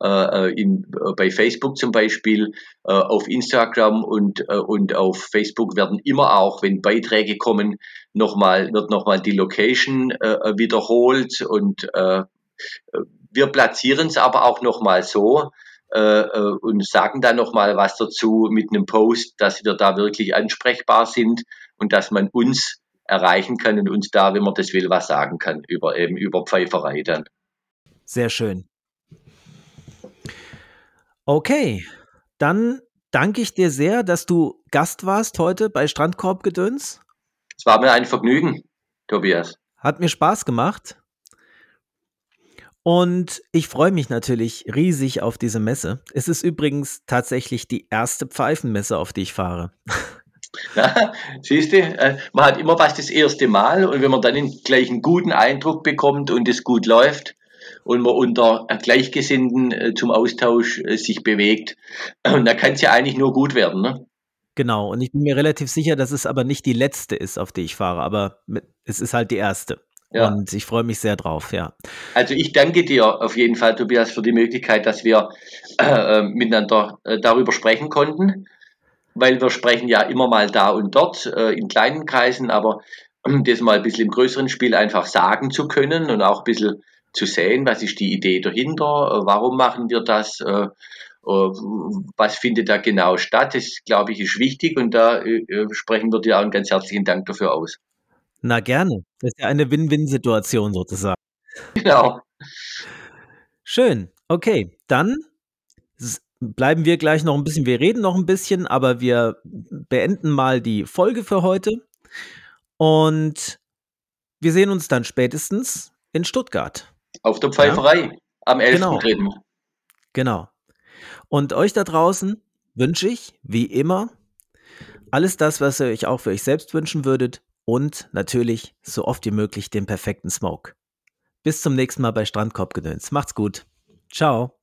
äh, in, äh, bei Facebook zum Beispiel, äh, auf Instagram und, äh, und auf Facebook werden immer auch, wenn Beiträge kommen, nochmal, wird nochmal die Location äh, wiederholt und äh, wir platzieren es aber auch nochmal so, äh, äh, und sagen dann nochmal was dazu mit einem Post, dass wir da wirklich ansprechbar sind und dass man uns erreichen kann und uns da, wenn man das will, was sagen kann über eben über Pfeiferei dann. Sehr schön. Okay, dann danke ich dir sehr, dass du Gast warst heute bei Strandkorb Gedöns. Es war mir ein Vergnügen, Tobias. Hat mir Spaß gemacht. Und ich freue mich natürlich riesig auf diese Messe. Es ist übrigens tatsächlich die erste Pfeifenmesse, auf die ich fahre. Ja, siehst du, äh, man hat immer was das erste Mal und wenn man dann gleich einen guten Eindruck bekommt und es gut läuft und man unter Gleichgesinnten äh, zum Austausch äh, sich bewegt, dann kann es ja eigentlich nur gut werden. Ne? Genau, und ich bin mir relativ sicher, dass es aber nicht die letzte ist, auf die ich fahre, aber es ist halt die erste. Ja. Und ich freue mich sehr drauf, ja. Also ich danke dir auf jeden Fall, Tobias, für die Möglichkeit, dass wir äh, miteinander äh, darüber sprechen konnten, weil wir sprechen ja immer mal da und dort äh, in kleinen Kreisen, aber um das mal ein bisschen im größeren Spiel einfach sagen zu können und auch ein bisschen zu sehen, was ist die Idee dahinter, äh, warum machen wir das, äh, äh, was findet da genau statt, das glaube ich ist wichtig und da sprechen wir dir auch einen ganz herzlichen Dank dafür aus. Na gerne. Das ist ja eine Win-Win-Situation sozusagen. Genau. Schön. Okay, dann bleiben wir gleich noch ein bisschen. Wir reden noch ein bisschen, aber wir beenden mal die Folge für heute. Und wir sehen uns dann spätestens in Stuttgart. Auf der Pfeiferei ja? am 11.3. Genau. genau. Und euch da draußen wünsche ich, wie immer, alles das, was ihr euch auch für euch selbst wünschen würdet und natürlich so oft wie möglich den perfekten Smoke. Bis zum nächsten Mal bei Strandkorbgedöns. Macht's gut. Ciao.